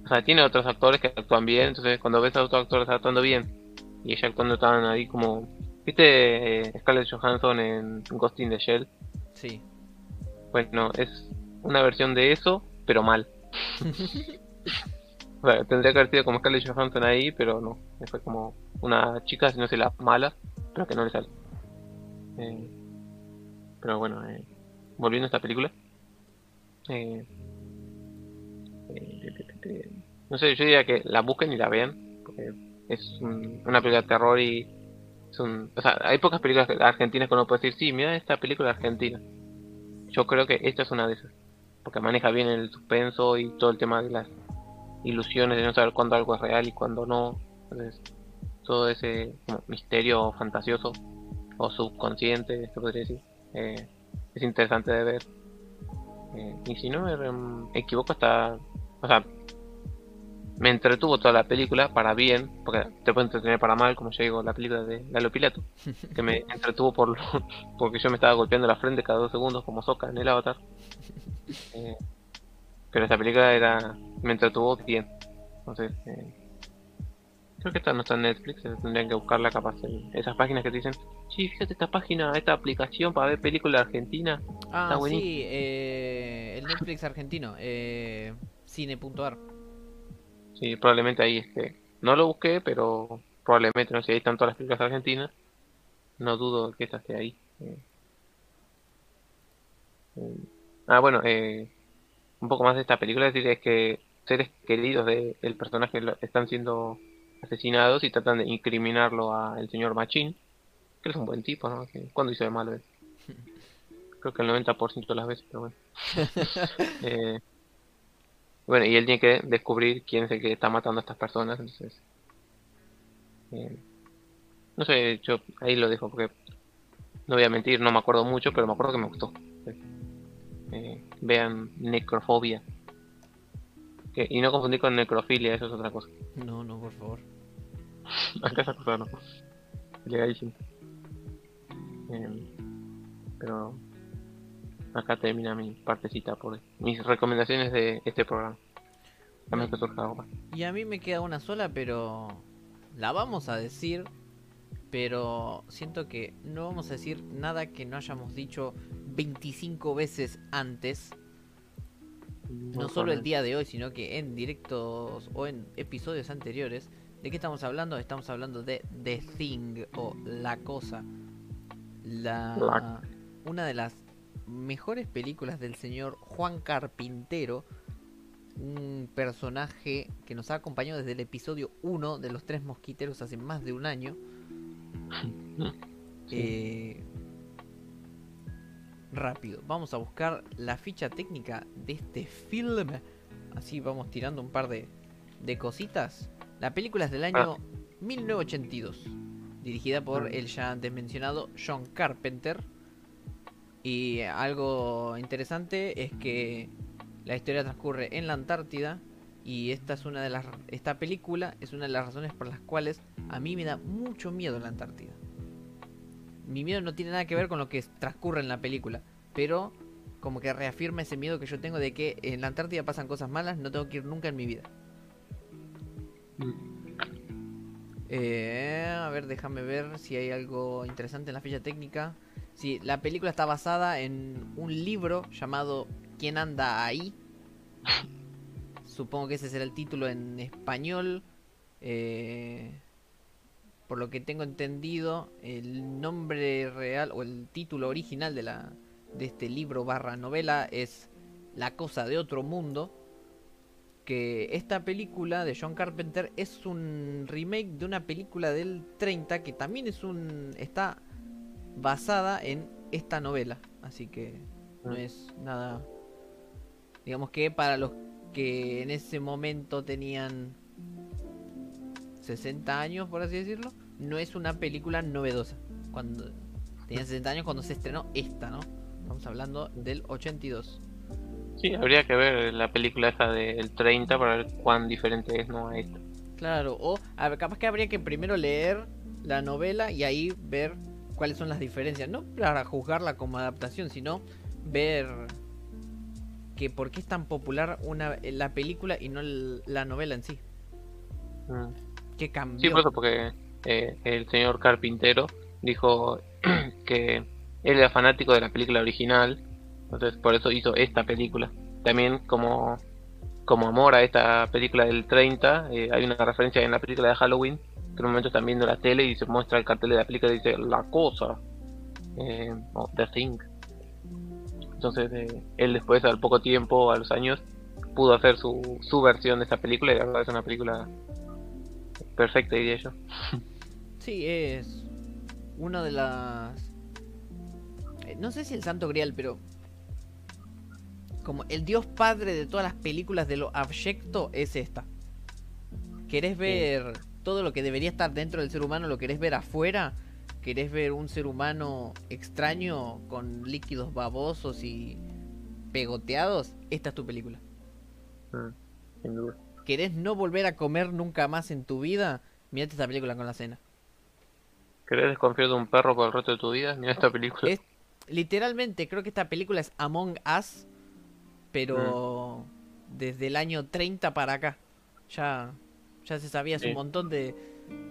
O sea, tiene otros actores que actúan bien, entonces cuando ves a otros actores actuando bien y ella actuando tan ahí como... ¿Viste eh, Scarlett Johansson en Ghost in the Shell? Sí. Bueno, es una versión de eso, pero mal. O sea, tendría que haber sido como Scarlett Johansson ahí, pero no. Fue como una chica haciéndose la mala, pero que no le sale. Eh, pero bueno, eh, volviendo a esta película. Eh, eh, no sé, yo diría que la busquen y la vean, porque es un- una película de terror y hay pocas películas argentinas que uno puede decir, sí, mira esta película argentina. Yo creo que esta es una de esas, porque maneja bien el suspenso y todo el tema de las ilusiones de no saber cuándo algo es real y cuándo no. Entonces, todo ese como, misterio fantasioso o subconsciente, se podría decir, eh, es interesante de ver. Eh, y si no me equivoco, hasta. O sea, me entretuvo toda la película para bien, porque te puede entretener para mal, como ya digo, la película de Lalo Pilato, que me entretuvo por lo- porque yo me estaba golpeando la frente cada dos segundos como Soca en el Avatar. Eh, pero esta película era me entretuvo bien. Entonces, eh, creo que esta no está en Netflix, eh, tendrían que buscarla capaz en esas páginas que te dicen, sí, fíjate esta página, esta aplicación para ver películas argentinas. Ah, Está buenísimo. sí, eh, el Netflix argentino, eh, cine.ar. Sí, probablemente ahí esté. No lo busqué, pero probablemente, no sé, ahí están todas las películas argentinas. No dudo que esta esté ahí. Eh, eh, ah, bueno, eh, un poco más de esta película, es decir, es que seres queridos de- del personaje lo- están siendo asesinados y tratan de incriminarlo al señor Machín, que es un buen tipo, ¿no? ¿Cuándo hizo de malo él? Creo que el 90% de las veces, pero bueno. Eh, bueno, y él tiene que descubrir quién es el que está matando a estas personas, entonces... eh, no sé, yo ahí lo dejo porque no voy a mentir, no me acuerdo mucho, pero me acuerdo que me gustó. Eh, vean Necrofobia. Que- y no confundir con necrofilia, eso es otra cosa. No, no, por favor. Acá esa cosa no. Llegadísimo. Eh, pero acá termina mi partecita por mis recomendaciones de este programa. A menos que surja más. Y a mí me queda una sola, pero la vamos a decir. Pero siento que no vamos a decir nada que no hayamos dicho 25 veces antes. No solo el día de hoy, sino que en directos o en episodios anteriores. ¿De qué estamos hablando? Estamos hablando de The Thing o La Cosa. La, La- Una de las mejores películas del señor Juan Carpintero. Un personaje que nos ha acompañado desde el episodio 1 de Los Tres Mosquiteros hace más de un año. Sí. Eh, rápido, vamos a buscar la ficha técnica de este film. Así vamos tirando un par de, de cositas. La película es del año 1982, dirigida por Ah. el ya antes mencionado John Carpenter. Y algo interesante es que la historia transcurre en la Antártida y esta es una de las esta película es una de las razones por las cuales a mí me da mucho miedo la Antártida. Mi miedo no tiene nada que ver con lo que transcurre en la película, pero como que reafirma ese miedo que yo tengo de que en la Antártida pasan cosas malas, no tengo que ir nunca en mi vida. Eh, a ver, déjame ver si hay algo interesante en la ficha técnica. Sí, la película está basada en un libro llamado ¿Quién anda ahí? Supongo que ese será el título en español. Eh, por lo que tengo entendido, el nombre real o el título original de, la, de este libro barra novela es La cosa de otro mundo. Que esta película de John Carpenter es un remake de una película del 30 que también es un está basada en esta novela. Así que no Mm. es nada. Digamos que para los que en ese momento tenían 60 años, por así decirlo, no es una película novedosa. Cuando tenían 60 años cuando se estrenó esta, ¿no? Estamos hablando del 82. Sí, habría que ver la película esa del 30 para ver cuán diferente es no a esta. Claro, o a ver, capaz que habría que primero leer la novela y ahí ver cuáles son las diferencias. No para juzgarla como adaptación, sino ver que por qué es tan popular una, la película y no el- la novela en sí. Mm. ¿Qué cambió? Sí, por eso, porque eh, el señor Carpintero dijo que él era fanático de la película original, entonces por eso hizo esta película. También como, como amor a esta película del 30, eh, hay una referencia en la película de Halloween, que en un momento están viendo la tele y se muestra el cartel de la película y dice La Cosa, eh, o The Thing. Entonces eh, él después, al poco tiempo, a los años, pudo hacer su, su versión de esa película y la verdad es una película perfecta, diría yo. Sí, es una de las... eh, No sé si el Santo Grial, pero... Como el dios padre de todas las películas de lo abyecto es esta. ¿Querés ver todo lo que debería estar dentro del ser humano? ¿Lo querés ver afuera? ¿Querés ver un ser humano extraño con líquidos babosos y pegoteados? Esta es tu película. Mm, sin duda. ¿Querés no volver a comer nunca más en tu vida? Mirate esta película con la cena. ¿Querés desconfiar de un perro por el resto de tu vida? Mira esta película. Es- literalmente creo que esta película es Among Us, pero desde el año 30 para acá. Ya, ya se sabía hace Sí. un montón de,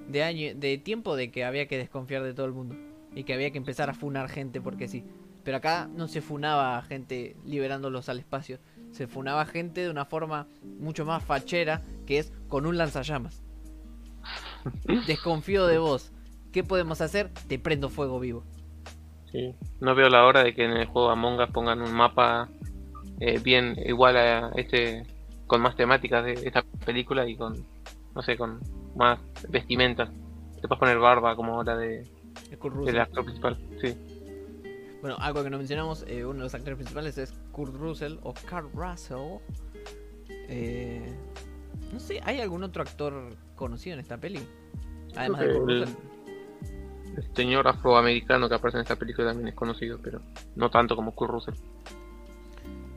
de, año, de tiempo de que había que desconfiar de todo el mundo. Y que había que empezar a funar gente porque sí. Pero acá no se funaba a gente liberándolos al espacio. Se funaba gente de una forma mucho más fachera, que es con un lanzallamas. Desconfío de vos. ¿Qué podemos hacer? Te prendo fuego vivo. Sí. No veo la hora de que en el juego Among Us pongan un mapa eh, bien igual a este, con más temáticas de esta película y con, no sé, con más vestimentas. Te puedes poner barba como la de, Kurt del actor principal. Sí. Bueno, algo que no mencionamos, eh, uno de los actores principales es Kurt Russell o Kurt Russell. Eh, no sé, ¿hay algún otro actor conocido en esta peli? Además de Kurt el- Russell. El señor afroamericano que aparece en esta película también es conocido, pero no tanto como Kurt Russell.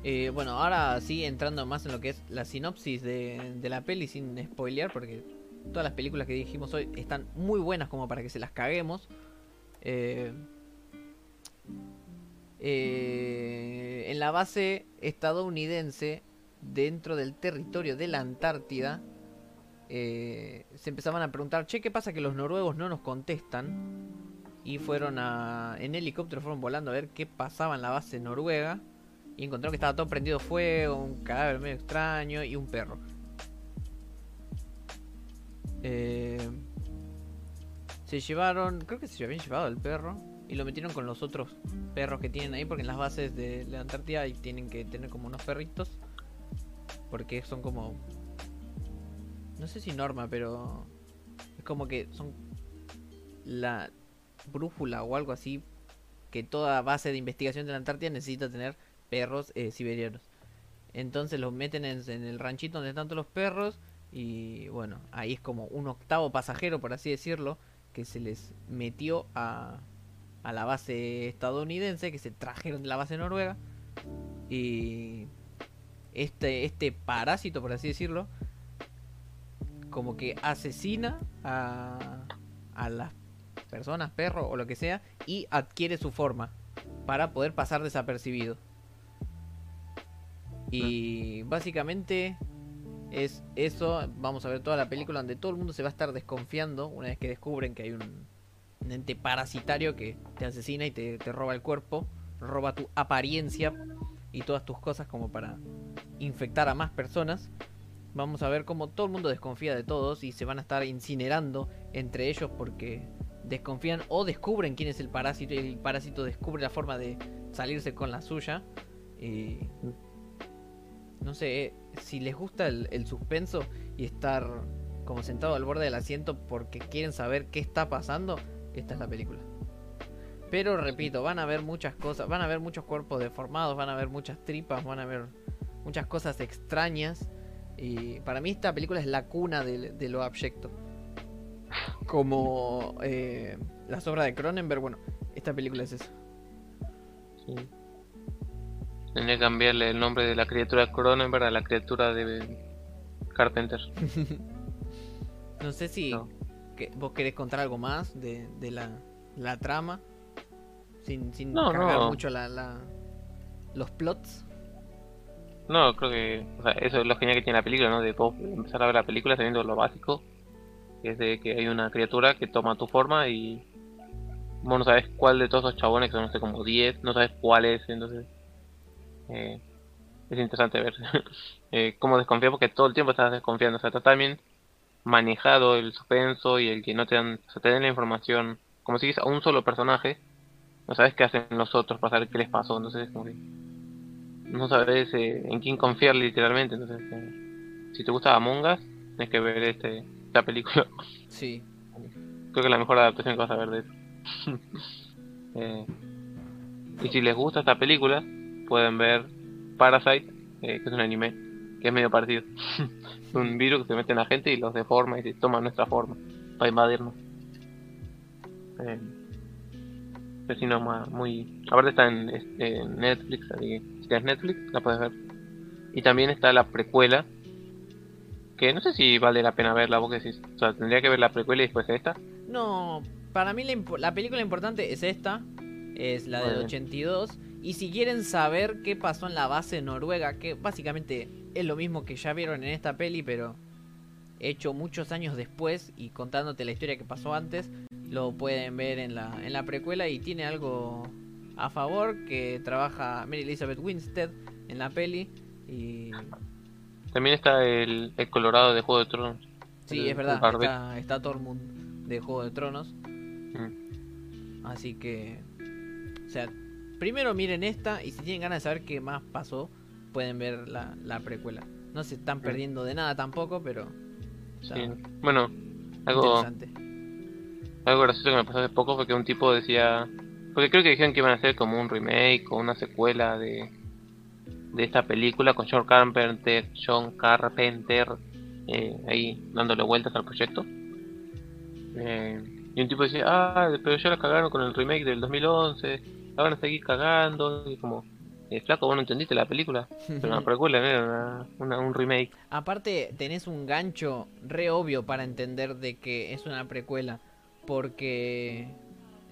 Eh, bueno, ahora sí, entrando más en lo que es la sinopsis de, la peli sin spoilear, porque todas las películas que dijimos hoy están muy buenas como para que se las caguemos. Eh, eh, en la base estadounidense, dentro del territorio de la Antártida, eh, se empezaban a preguntar, che, ¿qué pasa que los noruegos no nos contestan? Y fueron a, en helicóptero, fueron volando a ver qué pasaba en la base noruega. Y encontraron que estaba todo prendido fuego, un cadáver medio extraño y un perro. Eh, se llevaron, creo que se habían llevado el perro y lo metieron con los otros perros que tienen ahí porque en las bases de la Antártida tienen que tener como unos perritos porque son como no sé si norma, pero es como que son la brújula o algo así que toda base de investigación de la Antártida necesita tener perros eh, siberianos. Entonces los meten en, en el ranchito donde están todos los perros y bueno, ahí es como un octavo pasajero, por así decirlo, que se les metió a, a la base estadounidense, que se trajeron de la base noruega. Y este, este parásito, por así decirlo, como que asesina a, a las personas, perro o lo que sea, y adquiere su forma para poder pasar desapercibido. Y básicamente es eso. Vamos a ver toda la película donde todo el mundo se va a estar desconfiando una vez que descubren que hay un, un ente parasitario que te asesina y te, te roba el cuerpo, roba tu apariencia y todas tus cosas como para infectar a más personas. Vamos a ver cómo todo el mundo desconfía de todos y se van a estar incinerando entre ellos porque desconfían o descubren quién es el parásito y el parásito descubre la forma de salirse con la suya. Y no sé, si les gusta el, el suspenso y estar como sentado al borde del asiento porque quieren saber qué está pasando, esta es la película. Pero repito, van a ver muchas cosas, van a ver muchos cuerpos deformados, van a ver muchas tripas, van a ver muchas cosas extrañas. Y para mí esta película es la cuna de, de lo abyecto. Como eh, las obras de Cronenberg, bueno, esta película es eso. Tendría que cambiarle el nombre de la criatura de Cronenberg a la criatura de Carpenter. no sé si No. que- vos querés contar algo más de, de la, la trama. Sin, sin No, cargar no. mucho la, la- los plots. No, creo que o sea, eso es lo genial que tiene la película, ¿no? De vos empezar a ver la película sabiendo lo básico, que es de que hay una criatura que toma tu forma y vos no sabes cuál de todos esos chabones, que son no sé, como 10, no sabes cuál es, entonces eh, es interesante ver eh, cómo desconfía porque todo el tiempo estás desconfiando, o sea, está también manejado el suspenso y el que no te dan, o sea, te den la información, como si es a un solo personaje, no sabes qué hacen los otros para saber qué les pasó, entonces es como que no sabes eh, en quién confiar literalmente, entonces eh, si te gusta Among Us, tienes que ver este esta película. Sí. Creo que es la mejor adaptación que vas a ver de eso. Eh, y si les gusta esta película, pueden ver Parasite, eh, que es un anime, que es medio parecido. es un virus que se mete en la gente y los deforma y se toma nuestra forma para invadirnos. Eh, más muy. Aparte está en, en Netflix, así que si tienes Netflix la puedes ver. Y también está la precuela, que no sé si vale la pena verla, vos que decís. O sea, tendría que ver la precuela y después esta. No, para mí la, película importante es esta. Es la del Bueno. 82. Y si quieren saber qué pasó en la base noruega, que básicamente es lo mismo que ya vieron en esta peli, pero hecho muchos años después y contándote la historia que pasó antes, lo pueden ver en la, en la precuela y tiene algo a favor que trabaja Mary Elizabeth Winstead en la peli y También está el, el Colorado de Juego de Tronos. sí, El- es verdad, está, está Tormund de Juego de Tronos. Mm. Así que, o sea, primero miren esta y si tienen ganas de saber qué más pasó, pueden ver la, la precuela. No se están perdiendo de nada tampoco, pero Sí. Bueno, algo, algo gracioso que me pasó hace poco fue que un tipo decía. Porque creo que dijeron que iban a hacer como un remake o una secuela de, de esta película con John Carpenter, John Carpenter eh, ahí dándole vueltas al proyecto. Eh, y un tipo decía, ah, pero ya la cagaron con el remake del 2011, la van a seguir cagando. Y como, eh, flaco, vos no entendiste la película. Pero una precuela, era una- una- un remake. Aparte, tenés un gancho re obvio para entender de que es una precuela. Porque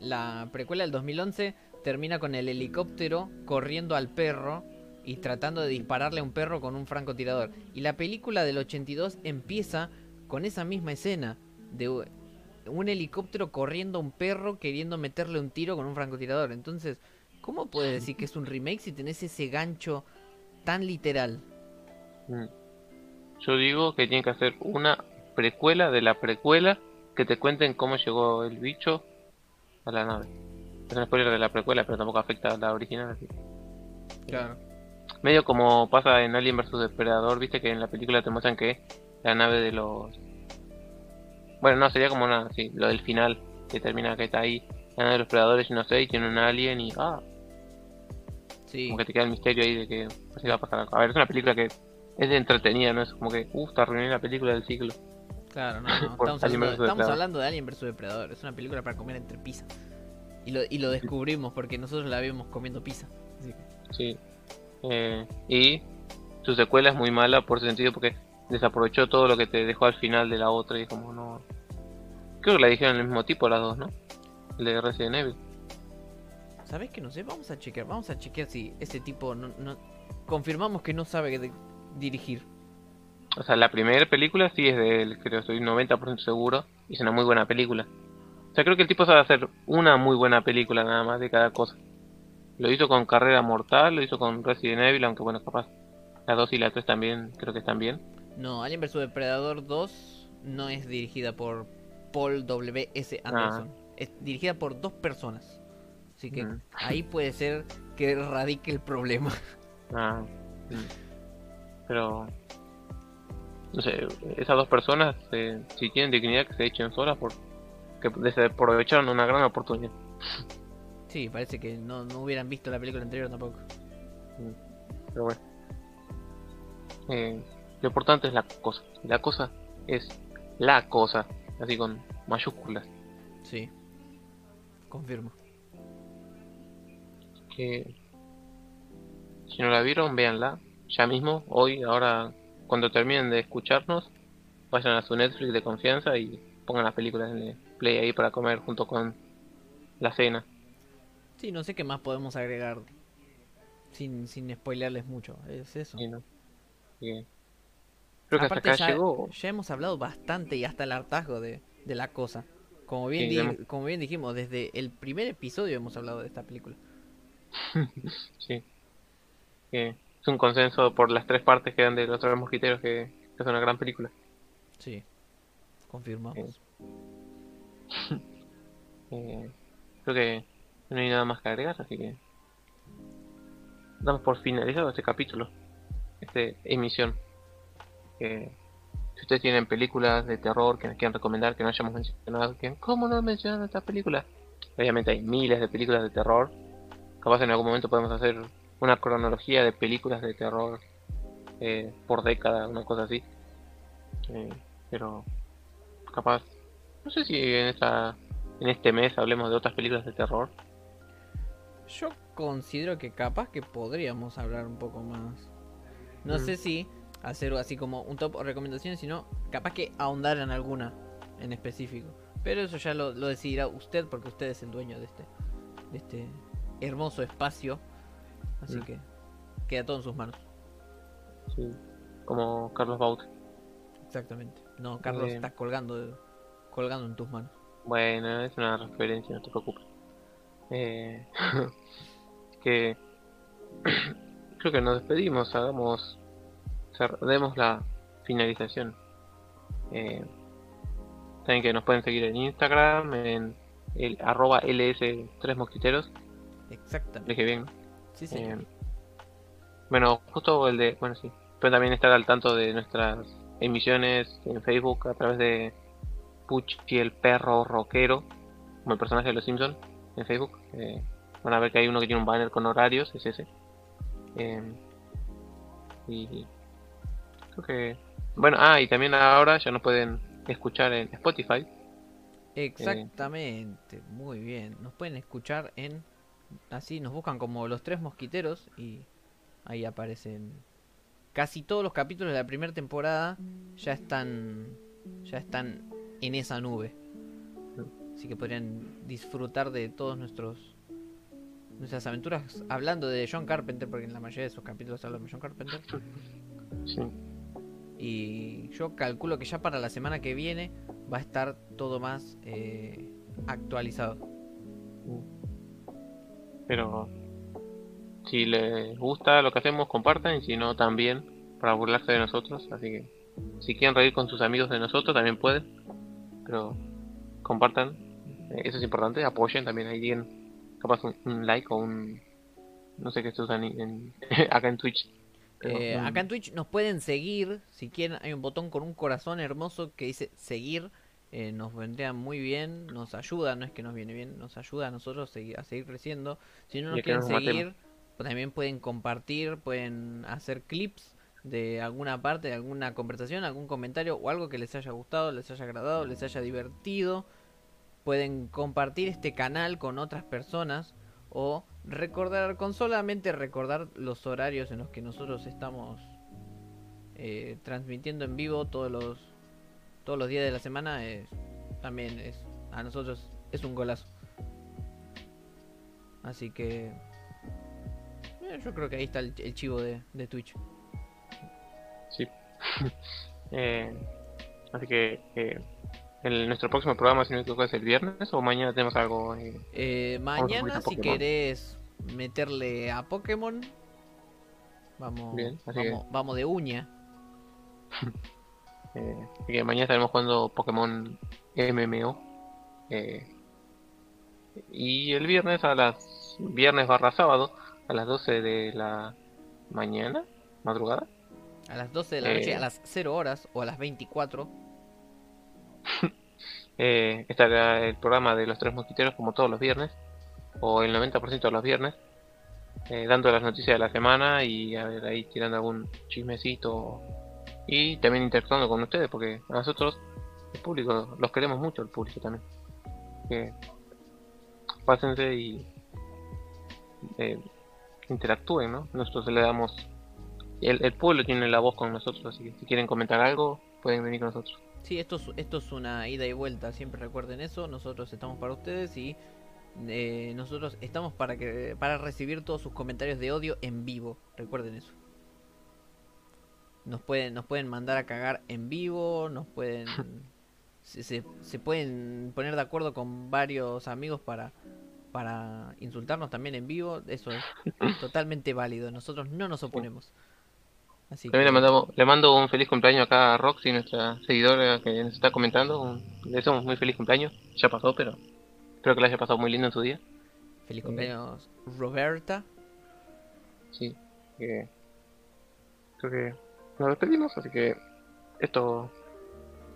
la precuela del 2011 termina con el helicóptero corriendo al perro y tratando de dispararle a un perro con un francotirador. Y la película del 82 empieza con esa misma escena de un helicóptero corriendo a un perro queriendo meterle un tiro con un francotirador. Entonces, ¿cómo puedes decir que es un remake si tenés ese gancho tan literal? Mm. Yo digo que tienen que hacer una precuela de la precuela que te cuenten cómo llegó el bicho a la nave. Es un spoiler de la precuela, pero tampoco afecta a la original. Así. Claro. Medio como pasa en Alien vs Depredador, viste que en la película te muestran que la nave de los... Bueno, no, sería como una... Sí, lo del final, que termina que está ahí. De los predadores, y no sé, y tiene un alien y... Ah, Sí. como que te queda el misterio ahí de que pues, sí va a pasar algo. A ver, es una película que es entretenida, no es como que, uff, te arruiné la película del siglo. Claro, no, no. Estamos, hablando, vs. estamos hablando de Alien vs Depredador. Es una película para comer entre pizza. Y lo, y lo descubrimos porque nosotros la vimos comiendo pizza. Así que- Sí. Eh, y su secuela es muy mala por ese sentido porque desaprovechó todo lo que te dejó al final de la otra y como no... Creo que la dijeron el mismo tipo las dos, ¿no? El de Resident Evil. ¿Sabes que no sé? Vamos a chequear. Vamos a chequear si ese tipo no, no- Confirmamos que no sabe de- dirigir. O sea, la primera película sí es de él, creo, estoy 90% seguro. Y es una muy buena película. O sea, creo que el tipo sabe hacer una muy buena película nada más de cada cosa. Lo hizo con Carrera Mortal, lo hizo con Resident Evil, aunque bueno, capaz. La 2 y la 3 también, creo que están bien. No, Alien vs Depredador 2 no es dirigida por Paul W.S. Anderson. Es dirigida por dos personas. Así que Mm. ahí puede ser que radique el problema. Ah, mm. pero no sé, esas dos personas, eh, si tienen dignidad, que se echen solas porque desaprovecharon una gran oportunidad. Sí, parece que no, no hubieran visto la película anterior tampoco. Pero bueno, Eh, lo importante es la cosa. La cosa es la cosa, así con mayúsculas. Sí. Confirmo. Que si no la vieron, véanla ya mismo, hoy, ahora, cuando terminen de escucharnos, vayan a su Netflix de confianza y pongan las películas en el play ahí para comer junto con la cena. Sí, no sé qué más podemos agregar sin, sin spoilearles mucho. Es eso. Sí, ¿no? Que creo que hasta Aparte acá ya, llegó. ya hemos hablado bastante y hasta el hartazgo de, de la cosa. Como bien, Sí, di- como bien dijimos, desde el primer episodio hemos hablado de esta película. Sí. Que es un consenso por las tres partes que dan de los tres mosquiteros que, que es una gran película. Sí, confirmamos. Eh, creo que no hay nada más que agregar, así que damos por finalizado este capítulo, esta emisión. Que si ustedes tienen películas de terror que nos quieran recomendar, que no hayamos mencionado, que ¿cómo no mencionaron esta película? Obviamente hay miles de películas de terror. Capaz en algún momento podemos hacer una cronología de películas de terror eh, por década, una cosa así. Eh, pero capaz, no sé si en esta en este mes hablemos de otras películas de terror. Yo considero que capaz que podríamos hablar un poco más. No Mm. sé si hacer así como un top o recomendaciones, sino capaz que ahondar en alguna en específico. Pero eso ya lo, lo decidirá usted porque usted es el dueño de este, de este hermoso espacio. Así Mm. que queda todo en sus manos. Sí. Como Carlos Baute. Exactamente. No, Carlos, Eh. estás colgando, colgando en tus manos. Bueno, es una referencia, no te preocupes. Eh, que creo que nos despedimos, hagamos, cer- demos la finalización. Eh, saben que nos pueden seguir en Instagram, en el arroba ls3 mosquiteros, Exactamente. dije bien. Sí, señor. Eh, bueno, justo el de, bueno sí, pero también estar al tanto de nuestras emisiones en Facebook a través de Puchi el perro rockero, como el personaje de los Simpsons en Facebook. Eh, van a ver que hay uno que tiene un banner con horarios, es ese. Eh, y creo que, bueno, ah, y también ahora ya nos pueden escuchar en Spotify. Exactamente, muy bien. Nos pueden escuchar en. Así nos buscan como los tres mosquiteros y ahí aparecen. Casi todos los capítulos de la primera temporada ya están. Ya están en esa nube. Así que podrían disfrutar de todos nuestros. Nuestras aventuras hablando de John Carpenter, porque en la mayoría de esos capítulos hablan de John Carpenter. Sí. Y yo calculo que ya para la semana que viene va a estar todo más eh, actualizado. Pero si les gusta lo que hacemos, compartan. Y si no, también para burlarse de nosotros. Así que si quieren reír con sus amigos de nosotros, también pueden. Pero compartan. eh, Eso es importante. Apoyen también ahí capaz un, like o un. No sé qué se usan en- acá en Twitch. Eh, acá en Twitch nos pueden seguir. Si quieren, hay un botón con un corazón hermoso que dice seguir. Eh, nos vendría muy bien, nos ayuda, no es que nos viene bien, nos ayuda a nosotros segui- a seguir creciendo. Si no nos quieren nos seguir, pues también pueden compartir, pueden hacer clips de alguna parte, de alguna conversación, algún comentario o algo que les haya gustado, les haya agradado, les haya divertido. Pueden compartir este canal con otras personas o recordar, con solamente recordar los horarios en los que nosotros estamos eh, transmitiendo en vivo todos los todos los días de la semana es, también es a nosotros es un golazo así que eh, yo creo que ahí está el, el chivo de, de Twitch Sí. Eh, así que el, nuestro próximo programa, si no me equivoco, es el viernes o mañana tenemos algo. eh, Eh, mañana, si querés meterle a Pokémon, vamos, Bien, vamos, vamos de uña. eh, así que mañana estaremos jugando Pokémon MMO. eh, y el viernes a las. Viernes barra sábado, a las 12 de la mañana, madrugada. A las 12 de la noche, Eh. a las 0 horas o a las 24. Eh, estará el programa de los tres mosquiteros como todos los viernes, o el 90% de los viernes, eh, dando las noticias de la semana y a ver ahí tirando algún chismecito y también interactuando con ustedes, porque a nosotros, el público, los queremos mucho, el público también. Que pásense y eh, interactúen, ¿no? Nosotros le damos. El pueblo tiene la voz con nosotros, así que si quieren comentar algo, pueden venir con nosotros. Sí, esto es, esto es una ida y vuelta, siempre recuerden eso. Nosotros estamos para ustedes y eh, nosotros estamos para que para recibir todos sus comentarios de odio en vivo. Recuerden eso. Nos pueden nos pueden mandar a cagar en vivo, nos pueden se, se, se pueden poner de acuerdo con varios amigos para para insultarnos también en vivo. Eso es totalmente válido. Nosotros no nos oponemos. Así También le, mandamos, le mando un feliz cumpleaños acá a Roxy, nuestra seguidora que nos está comentando. Un- le deseamos muy feliz cumpleaños. Ya pasó, pero espero que le haya pasado muy lindo en su día. Feliz cumpleaños, Roberta. Sí, que creo que nos despedimos, así que esto.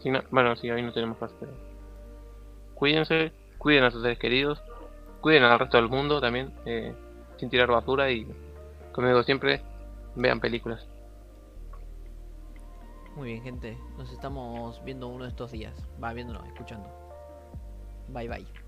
si no- bueno, sí, hoy no tenemos más, pero cuídense, cuiden a sus seres queridos, cuiden al resto del mundo también, eh, sin tirar basura y, como digo siempre, vean películas. Muy bien, gente. Nos estamos viendo uno de estos días. Va, viéndonos, escuchando. Bye, bye.